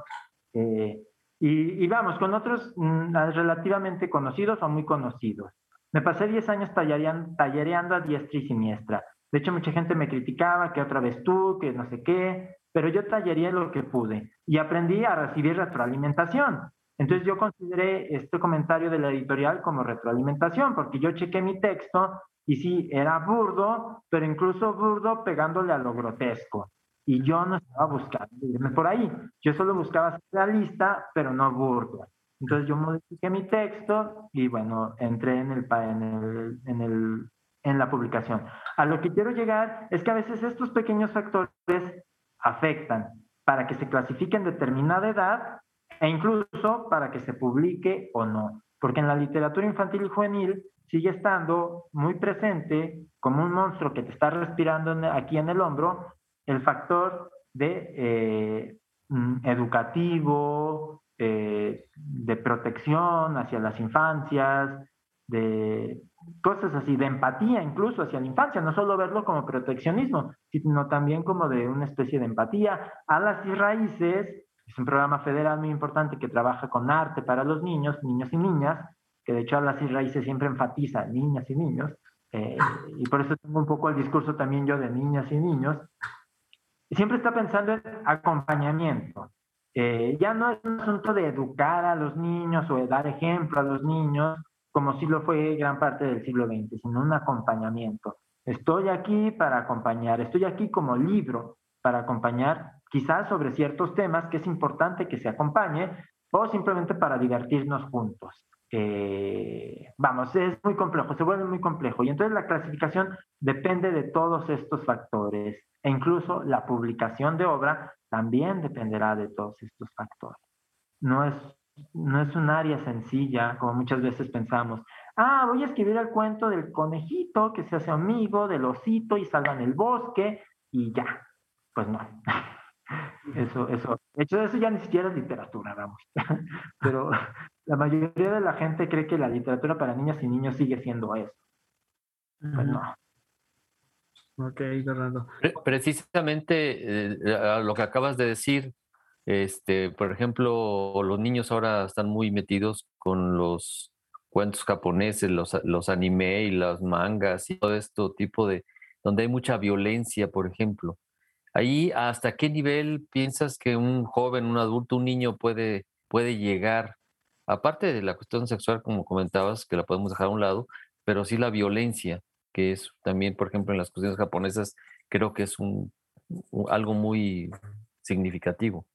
Eh, y, vamos, con otros mm, relativamente conocidos o muy conocidos. Me pasé 10 años tallereando a diestra y siniestra. De hecho, mucha gente me criticaba que otra vez tú, que no sé qué, pero yo tallería lo que pude y aprendí a recibir retroalimentación. Entonces yo consideré este comentario de la editorial como retroalimentación, porque yo chequé mi texto y sí, era burdo, pero incluso burdo pegándole a lo grotesco. Y yo no estaba buscando irme por ahí. Yo solo buscaba ser realista, pero no burdo. Entonces yo modifiqué mi texto y bueno, entré en, el, en, el, en, el, en la publicación. A lo que quiero llegar es que a veces estos pequeños factores afectan para que se clasifique en determinada edad e incluso para que se publique o no, porque en la literatura infantil y juvenil sigue estando muy presente como un monstruo que te está respirando aquí en el hombro el factor de eh, mm, educativo, eh, de protección hacia las infancias, de cosas así, de empatía incluso hacia la infancia, no solo verlo como proteccionismo, sino también como de una especie de empatía. a las raíces es un programa federal muy importante que trabaja con arte para los niños, niños y niñas, que de hecho Hablas y Raíces siempre enfatiza niñas y niños, eh, y por eso tengo un poco el discurso también yo de niñas y niños. Siempre está pensando en acompañamiento. Ya no es un asunto de educar a los niños o de dar ejemplo a los niños, como si lo fue gran parte del siglo XX, sino un acompañamiento. Estoy aquí para acompañar, estoy aquí como libro para acompañar quizás sobre ciertos temas que es importante que se acompañe o simplemente para divertirnos juntos. Vamos, es muy complejo, se vuelve muy complejo. Y entonces la clasificación depende de todos estos factores e incluso la publicación de obra también dependerá de todos estos factores. No es, no es un área sencilla, como muchas veces pensamos. Ah, voy a escribir el cuento del conejito que se hace amigo del osito y salva en el bosque y ya. Pues no. eso, eso. De hecho, eso ya ni siquiera es literatura, vamos. Pero la mayoría de la gente cree que la literatura para niñas y niños sigue siendo eso. Pues no. Ok, Fernando. Precisamente eh, lo que acabas de decir, este, por ejemplo, los niños ahora están muy metidos con los cuentos japoneses, los, los anime y las mangas y todo esto tipo de, donde hay mucha violencia, por ejemplo. Ahí, ¿hasta qué nivel piensas que un joven, un adulto, un niño puede, puede llegar? Aparte de la cuestión sexual, como comentabas, que la podemos dejar a un lado, pero sí la violencia que es también, por ejemplo, en las cuestiones japonesas, creo que es un, algo muy significativo.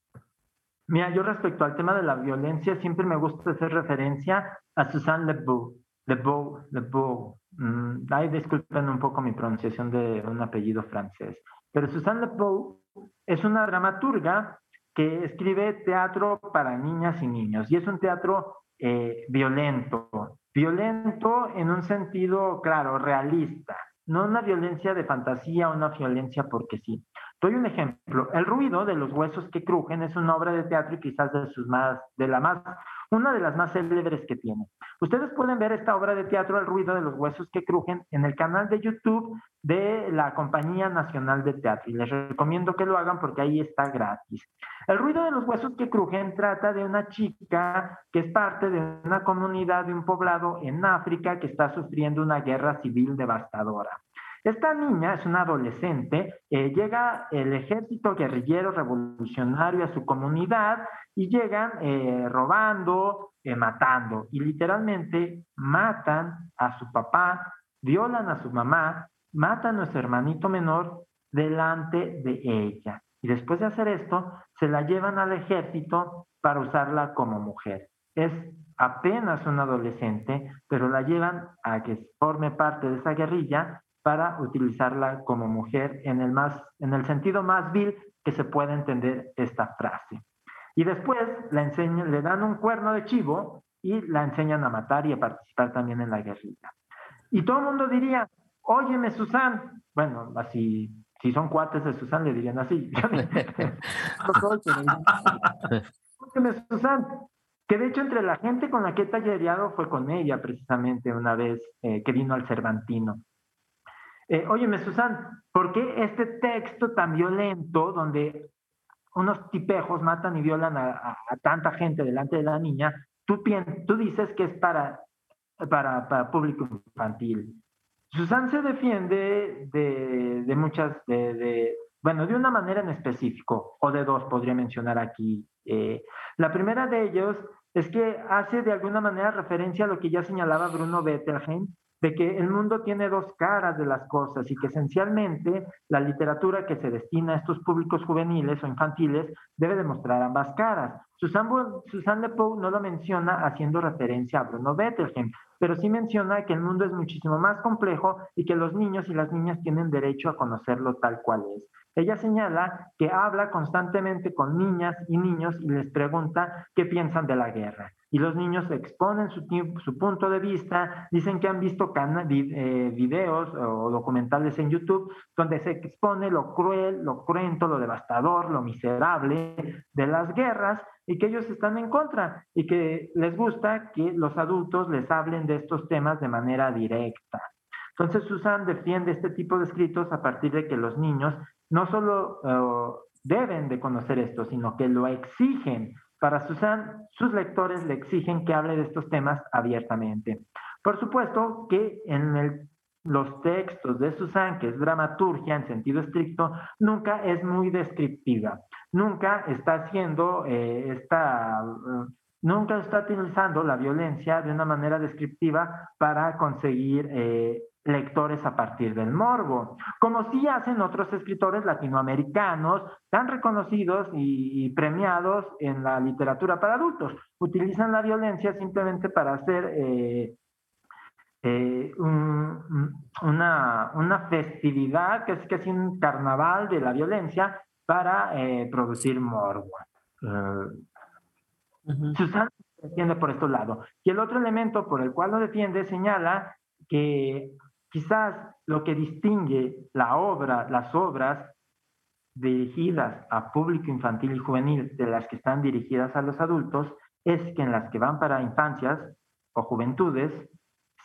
Mira, yo respecto al tema de la violencia, siempre me gusta hacer referencia a Suzanne Lebeau. Lebeau, Lebeau. Mm, ay, disculpen un poco mi pronunciación de un apellido francés. Pero Suzanne Lebeau es una dramaturga que escribe teatro para niñas y niños y es un teatro eh, violento, Violento en un sentido, claro, realista, no una violencia de fantasía, una violencia porque sí. Doy un ejemplo. El ruido de los huesos que crujen es una obra de teatro y quizás de sus más, de la más, una de las más célebres que tiene. Ustedes pueden ver esta obra de teatro, El ruido de los huesos que crujen, en el canal de YouTube de la Compañía Nacional de Teatro. Y les recomiendo que lo hagan porque ahí está gratis. El ruido de los huesos que crujen trata de una chica que es parte de una comunidad de un poblado en África que está sufriendo una guerra civil devastadora. Esta niña es una adolescente, eh, llega el ejército guerrillero revolucionario a su comunidad y llegan eh, robando, eh, matando y literalmente matan a su papá, violan a su mamá, matan a su hermanito menor delante de ella. Y después de hacer esto, se la llevan al ejército para usarla como mujer. Es apenas una adolescente, pero la llevan a que forme parte de esa guerrilla para utilizarla como mujer en el, más, en el sentido más vil que se puede entender esta frase. Y después la enseñan, le dan un cuerno de chivo y la enseñan a matar y a participar también en la guerrilla. Y todo el mundo diría, óyeme Susan, bueno, así, si son cuates de Susan le dirían así. óyeme Susan, que de hecho entre la gente con la que he tallereado fue con ella precisamente una vez eh, que vino al Cervantino. Eh, óyeme, Susan, ¿por qué este texto tan violento donde unos tipejos matan y violan a, tanta gente delante de la niña, tú, tú dices que es para, para, público infantil? Susan se defiende de, muchas, de, bueno, de una manera en específico, o de dos podría mencionar aquí. Eh, la primera de ellos es que hace de alguna manera referencia a lo que ya señalaba Bruno Bettelheim, de que el mundo tiene dos caras de las cosas y que esencialmente la literatura que se destina a estos públicos juveniles o infantiles debe demostrar ambas caras. Susan, Susan Lepoux no lo menciona haciendo referencia a Bruno Bettelheim, pero sí menciona que el mundo es muchísimo más complejo y que los niños y las niñas tienen derecho a conocerlo tal cual es. Ella señala que habla constantemente con niñas y niños y les pregunta qué piensan de la guerra y los niños exponen su, punto de vista, dicen que han visto eh, videos o documentales en YouTube donde se expone lo cruel, lo cruento, lo devastador, lo miserable de las guerras y que ellos están en contra y que les gusta que los adultos les hablen de estos temas de manera directa. Entonces Susan defiende este tipo de escritos a partir de que los niños no solo eh, deben de conocer esto, sino que lo exigen para Susan, sus lectores le exigen que hable de estos temas abiertamente. Por supuesto que en los textos de Susan, que es dramaturgia en sentido estricto, nunca es muy descriptiva. Nunca está haciendo eh, esta, nunca está utilizando la violencia de una manera descriptiva para conseguir eh, lectores a partir del morbo, como sí hacen otros escritores latinoamericanos tan reconocidos y, premiados en la literatura para adultos. Utilizan la violencia simplemente para hacer eh, eh, una, una, festividad, que es casi un carnaval de la violencia, para eh, producir morbo. Susana defiende por este lado. Y el otro elemento por el cual lo defiende señala que quizás lo que distingue la obra, las obras dirigidas a público infantil y juvenil de las que están dirigidas a los adultos es que en las que van para infancias o juventudes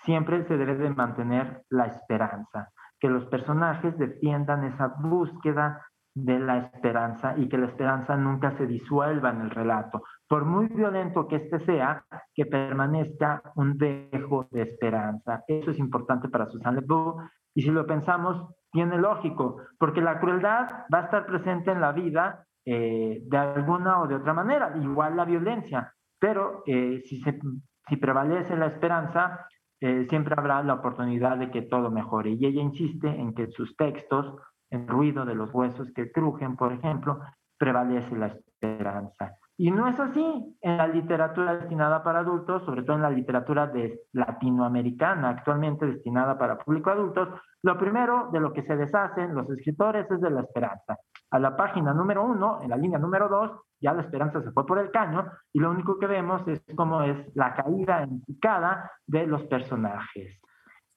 siempre se debe de mantener la esperanza, que los personajes defiendan esa búsqueda de la esperanza y que la esperanza nunca se disuelva en el relato. Por muy violento que éste sea, que permanezca un dejo de esperanza. Eso es importante para Susan Lebeau y si lo pensamos, tiene lógico, porque la crueldad va a estar presente en la vida eh, de alguna o de otra manera, igual la violencia, pero eh, si, prevalece la esperanza, eh, siempre habrá la oportunidad de que todo mejore. Y ella insiste en que sus textos el ruido de los huesos que crujen, por ejemplo, prevalece la esperanza. Y no es así en la literatura destinada para adultos, sobre todo en la literatura de latinoamericana, actualmente destinada para público adultos. Lo primero de lo que se deshacen los escritores es de la esperanza. A la página número uno, en la línea número dos, ya la esperanza se fue por el caño y lo único que vemos es cómo es la caída en picada de los personajes.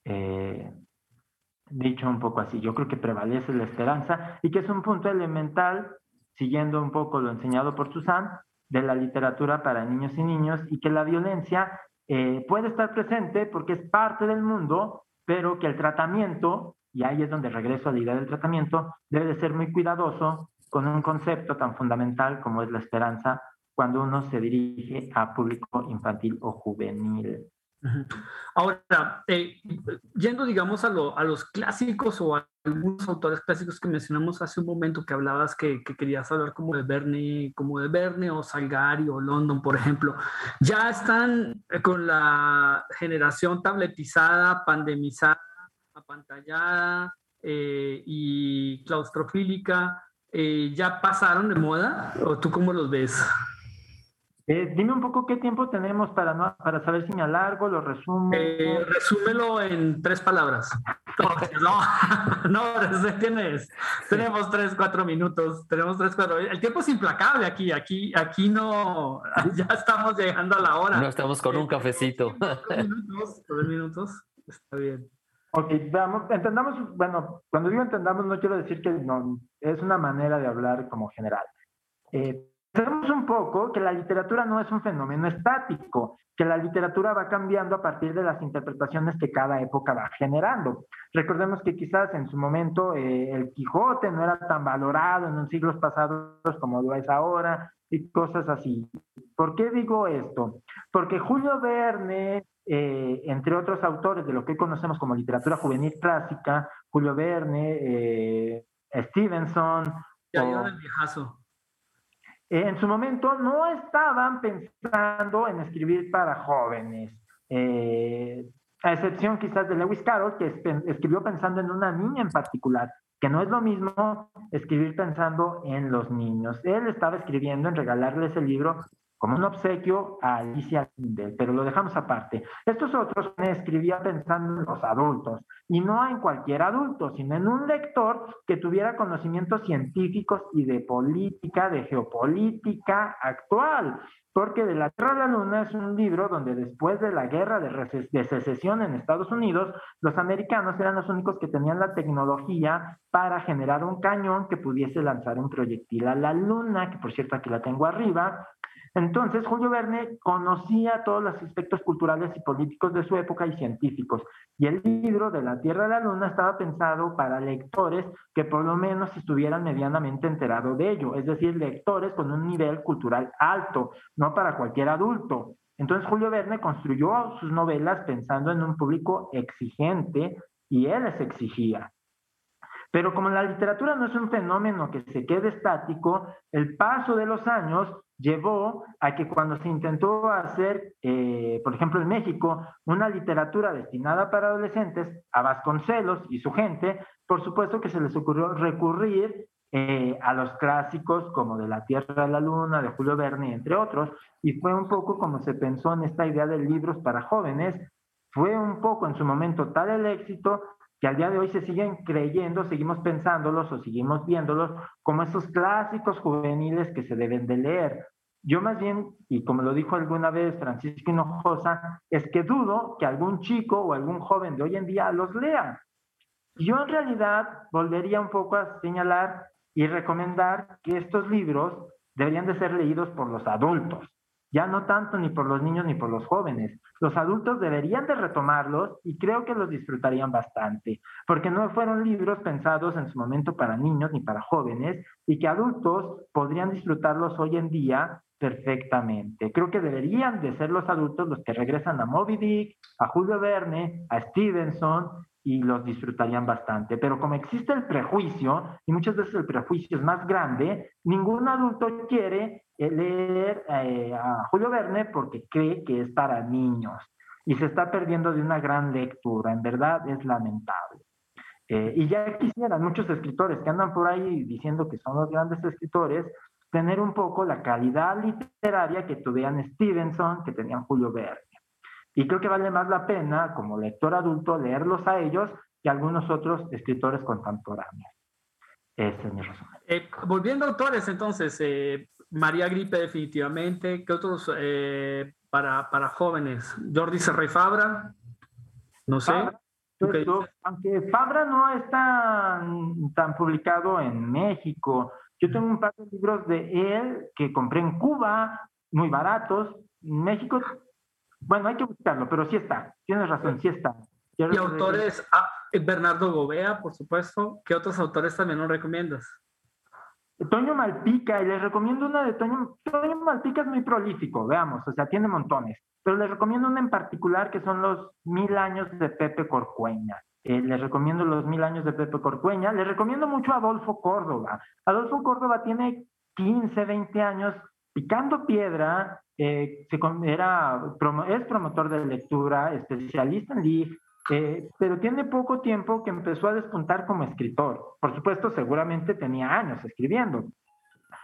Eh, dicho un poco así. Yo creo que prevalece la esperanza y que es un punto elemental, siguiendo un poco lo enseñado por Susan, de la literatura para niños y niños y que la violencia eh, puede estar presente porque es parte del mundo, pero que el tratamiento, y ahí es donde regreso a la idea del tratamiento, debe de ser muy cuidadoso con un concepto tan fundamental como es la esperanza cuando uno se dirige a público infantil o juvenil. Ahora, eh, yendo, digamos, a, los clásicos o a algunos autores clásicos que mencionamos hace un momento, que hablabas que, querías hablar como de Verne, como de Verne o Salgari o London, por ejemplo, ya están con la generación tabletizada, pandemizada, apantallada eh, y claustrofílica, eh, ¿ya pasaron de moda o tú cómo los ves? Eh, dime un poco qué tiempo tenemos para, no, para saber si me alargo, lo resumo. Eh, resúmelo en tres palabras. no, no, tienes. Tenemos tres, cuatro minutos. Tenemos tres, cuatro. El tiempo es implacable aquí. Aquí, aquí no. Ya estamos llegando a la hora. No estamos con un cafecito. Tres minutos, tres minutos. Está bien. Ok, vamos, entendamos, bueno, cuando digo entendamos no quiero decir que no, es una manera de hablar como general. Eh, Sabemos un poco que la literatura no es un fenómeno estático, que la literatura va cambiando a partir de las interpretaciones que cada época va generando. Recordemos que quizás en su momento eh, el Quijote no era tan valorado en los siglos pasados como lo es ahora y cosas así. ¿Por qué digo esto? Porque Julio Verne, eh, entre otros autores de lo que conocemos como literatura juvenil clásica, Julio Verne, eh, Stevenson... Ya, o, el viejazo en su momento no estaban pensando en escribir para jóvenes, eh, a excepción quizás de Lewis Carroll, que escribió pensando en una niña en particular, que no es lo mismo escribir pensando en los niños. Él estaba escribiendo en regalarle ese libro como un obsequio a Alicia Kindle, pero lo dejamos aparte. Estos otros escribía pensando en los adultos, y no en cualquier adulto, sino en un lector que tuviera conocimientos científicos y de política, de geopolítica actual, porque De la Tierra a la Luna es un libro donde después de la guerra de, de secesión en Estados Unidos, los americanos eran los únicos que tenían la tecnología para generar un cañón que pudiese lanzar un proyectil a la Luna, que por cierto aquí la tengo arriba, entonces, Julio Verne conocía todos los aspectos culturales y políticos de su época y científicos, y el libro de la Tierra a la Luna estaba pensado para lectores que por lo menos estuvieran medianamente enterados de ello, es decir, lectores con un nivel cultural alto, no para cualquier adulto. Entonces, Julio Verne construyó sus novelas pensando en un público exigente y él les exigía. Pero como la literatura no es un fenómeno que se quede estático, el paso de los años llevó a que cuando se intentó hacer, eh, por ejemplo en México, una literatura destinada para adolescentes, a Vasconcelos y su gente, por supuesto que se les ocurrió recurrir eh, a los clásicos como de La Tierra a la Luna, de Julio Verne, entre otros, y fue un poco como se pensó en esta idea de libros para jóvenes, fue un poco en su momento tal el éxito que al día de hoy se siguen creyendo, seguimos pensándolos o seguimos viéndolos como esos clásicos juveniles que se deben de leer. Yo más bien, y como lo dijo alguna vez Francisco Hinojosa, es que dudo que algún chico o algún joven de hoy en día los lea. Yo en realidad volvería un poco a señalar y recomendar que estos libros deberían de ser leídos por los adultos, ya no tanto ni por los niños ni por los jóvenes. Los adultos deberían de retomarlos y creo que los disfrutarían bastante, porque no fueron libros pensados en su momento para niños ni para jóvenes y que adultos podrían disfrutarlos hoy en día perfectamente. Creo que deberían de ser los adultos los que regresan a Moby Dick, a Julio Verne, a Stevenson y los disfrutarían bastante. Pero como existe el prejuicio, y muchas veces el prejuicio es más grande, ningún adulto quiere eh, leer eh, a Julio Verne porque cree que es para niños y se está perdiendo de una gran lectura. En verdad es lamentable. Eh, y ya quisieran muchos escritores que andan por ahí diciendo que son los grandes escritores, tener un poco la calidad literaria que tuvieran Stevenson, que tenían Julio Verne. Y creo que vale más la pena, como lector adulto, leerlos a ellos que a algunos otros escritores contemporáneos. Ese es mi resumen. Eh, volviendo a autores, entonces, eh, María Gripe definitivamente, ¿qué otros eh, para, para jóvenes? Jordi Serrey Fabra, no sé. Pues, aunque Fabra no está tan publicado en México, yo tengo un par de libros de él que compré en Cuba, muy baratos. En México, bueno, hay que buscarlo, pero sí está. Tienes razón, sí está. y autores, ah, Bernardo Gobea, por supuesto. ¿Qué otros autores también nos recomiendas? Toño Malpica, y les recomiendo una de Toño. Toño Malpica es muy prolífico, veamos, o sea, tiene montones. Pero les recomiendo una en particular que son los mil años de Pepe Corcueña. Eh, les recomiendo Los Mil Años de Pepe Corcueña. Les recomiendo mucho a Adolfo Córdoba. Adolfo Córdoba tiene 15, 20 años picando piedra, eh, era, es promotor de lectura, especialista en LIF, eh, pero tiene poco tiempo que empezó a despuntar como escritor. Por supuesto, seguramente tenía años escribiendo,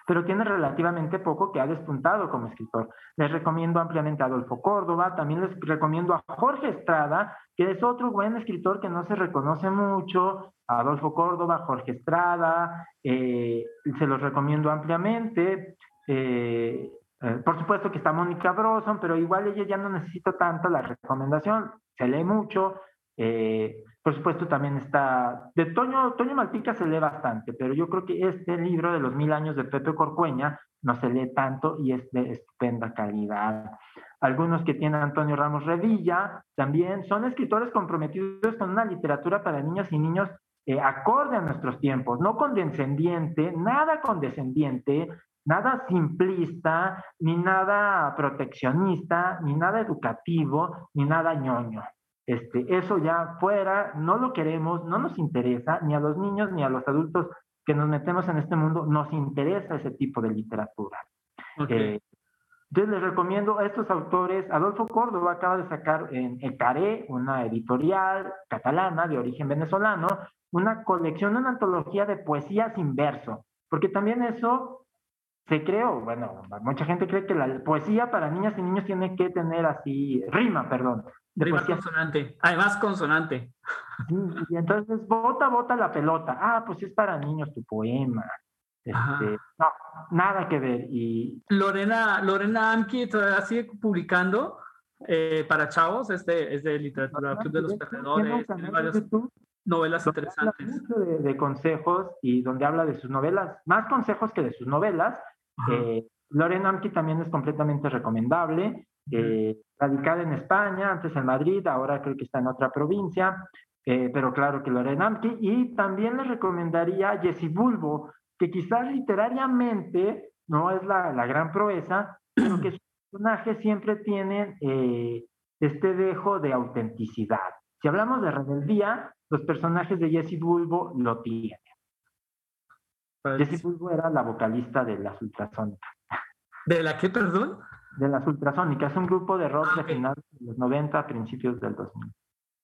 pero tiene relativamente poco que ha despuntado como escritor. Les recomiendo ampliamente a Adolfo Córdoba, también les recomiendo a Jorge Estrada, que es otro buen escritor que no se reconoce mucho, Adolfo Córdoba, Jorge Estrada, eh, se los recomiendo ampliamente. Eh, eh, por supuesto que está Mónica Broson, pero igual ella ya no necesito tanto la recomendación, se lee mucho, eh, por supuesto, también está, de Toño, Toño Malpica se lee bastante, pero yo creo que este libro de los mil años de Pepe Corcueña no se lee tanto y es de estupenda calidad. Algunos que tienen Antonio Ramos Revilla también son escritores comprometidos con una literatura para niños y niños eh, acorde a nuestros tiempos, no condescendiente, nada condescendiente, nada simplista, ni nada proteccionista, ni nada educativo, ni nada ñoño. Este, eso ya fuera, no lo queremos, no nos interesa, ni a los niños ni a los adultos que nos metemos en este mundo, nos interesa ese tipo de literatura. Eh, entonces les recomiendo a estos autores, Adolfo Córdoba acaba de sacar en Ecaré, una editorial catalana de origen venezolano, una colección, una antología de poesía sin verso, porque también eso se creó, bueno, mucha gente cree que la poesía para niñas y niños tiene que tener así, rima, perdón, Rima consonante. Además, consonante. Y entonces, bota, bota la pelota. Ah, pues es para niños tu poema. Este, no, nada que ver. Y... Lorena, Lorena Amki todavía sigue publicando eh, para chavos, este es de literatura, Club de los Perdedores, tiene varias novelas interesantes. Mucho de, consejos y donde habla de sus novelas, más consejos que de sus novelas. Eh, Lorena Amki también es completamente recomendable eh, radicada en España, antes en Madrid, ahora creo que está en otra provincia, eh, pero claro que lo hará en Amki. Y también les recomendaría a Jesse Bulbo, que quizás literariamente no es la, la gran proeza, pero que sus personajes siempre tienen eh, este dejo de autenticidad. Si hablamos de rebeldía, los personajes de Jesse Bulbo lo tienen. Jesse Bulbo era la vocalista de las ultrasónicas. ¿De la qué, perdón? de las ultrasónicas, un grupo de rock ah, de finales de los 90 principios del 2000.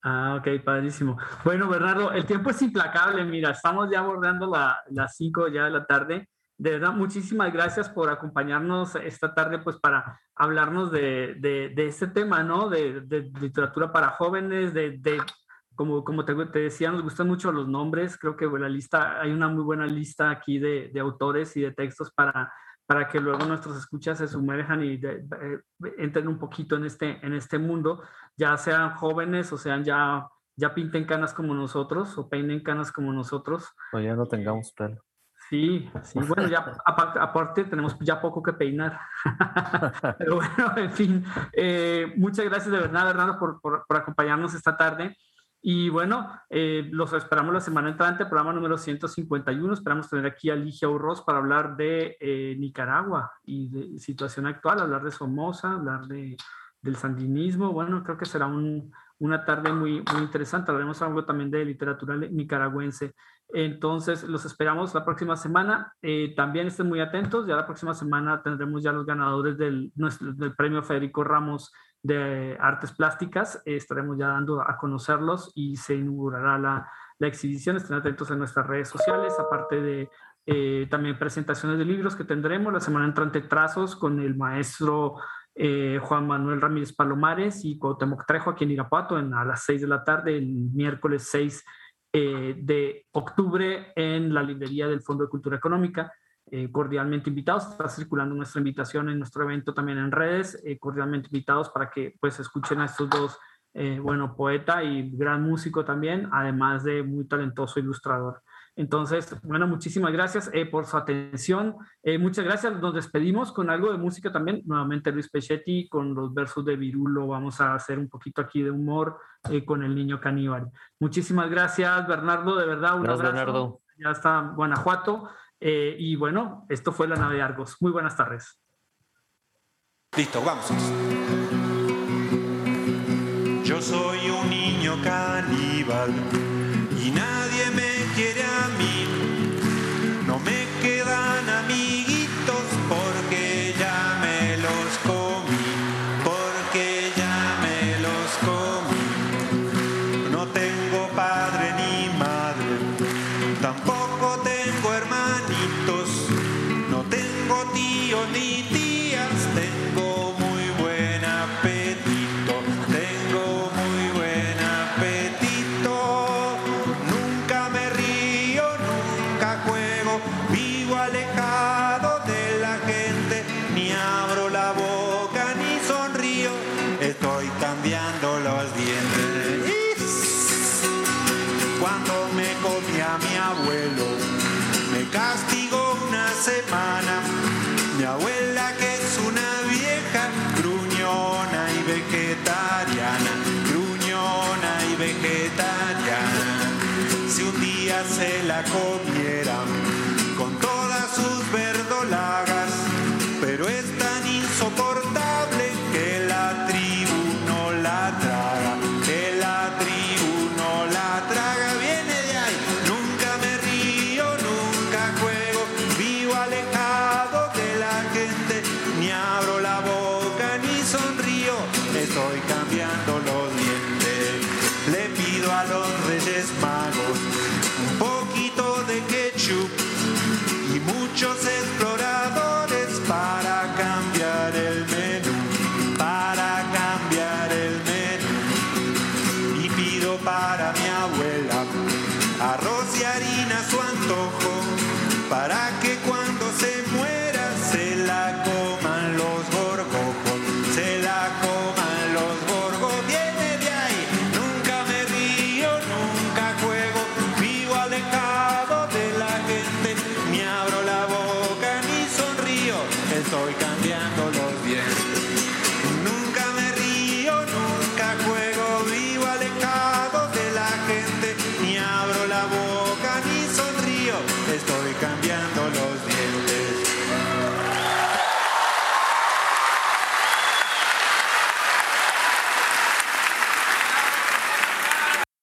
Ah, ok, padrísimo. Bueno, Bernardo, el tiempo es implacable. Mira, estamos ya abordando las 5 ya de la tarde. De verdad, muchísimas gracias por acompañarnos esta tarde, pues para hablarnos de, de, este tema, ¿no? De, de, literatura para jóvenes, de, como, como te, te, decía, nos gustan mucho los nombres. Creo que la lista, hay una muy buena lista aquí de, autores y de textos para para que luego nuestros escuchas se sumerjan y entren un poquito en este, en este mundo, ya sean jóvenes o sean ya, ya pinten canas como nosotros o peinen canas como nosotros. O ya no tengamos pelo. Sí, sí, bueno, ya aparte tenemos ya poco que peinar. Pero bueno, en fin, eh, muchas gracias de verdad, Bernardo, por, por, acompañarnos esta tarde. Y bueno, eh, los esperamos la semana entrante, programa número 151. Esperamos tener aquí a Ligia Urroz para hablar de eh, Nicaragua y de situación actual, hablar de Somoza, hablar de, del sandinismo. Bueno, creo que será un, una tarde muy, muy interesante. Hablaremos algo también de literatura nicaragüense. Entonces, los esperamos la próxima semana. Eh, también estén muy atentos. Ya la próxima semana tendremos ya los ganadores del, del premio Federico Ramos de Artes Plásticas. Eh, estaremos ya dando a conocerlos y se inaugurará la, la exhibición. Estén atentos en nuestras redes sociales, aparte de eh, también presentaciones de libros que tendremos la semana entrante trazos con el maestro eh, Juan Manuel Ramírez Palomares y Cuauhtémoc Trejo aquí en Irapuato en, a las 6 de la tarde, el miércoles 6 eh, de octubre en la librería del Fondo de Cultura Económica. Eh, cordialmente invitados, está circulando nuestra invitación en nuestro evento también en redes, cordialmente invitados para que pues escuchen a estos dos, bueno, poeta y gran músico también, además de muy talentoso ilustrador. Entonces, bueno, muchísimas gracias eh, por su atención. Eh, muchas gracias. Nos despedimos con algo de música también. Nuevamente Luis Pechetti con los versos de Virulo. Vamos a hacer un poquito aquí de humor eh, con el niño caníbal. Muchísimas gracias, Bernardo. De verdad, un gracias, abrazo. Bernardo. Ya está Guanajuato. Y bueno, esto fue la nave de Argos. Muy buenas tardes. Listo, vamos. Yo soy un niño caníbal y nadie me quiere a mí. Cambiando los dientes. Cuando me comía mi abuelo, me castigó una semana. Mi abuela que es una vieja gruñona y vegetariana, gruñona y vegetariana. Si un día se la comieran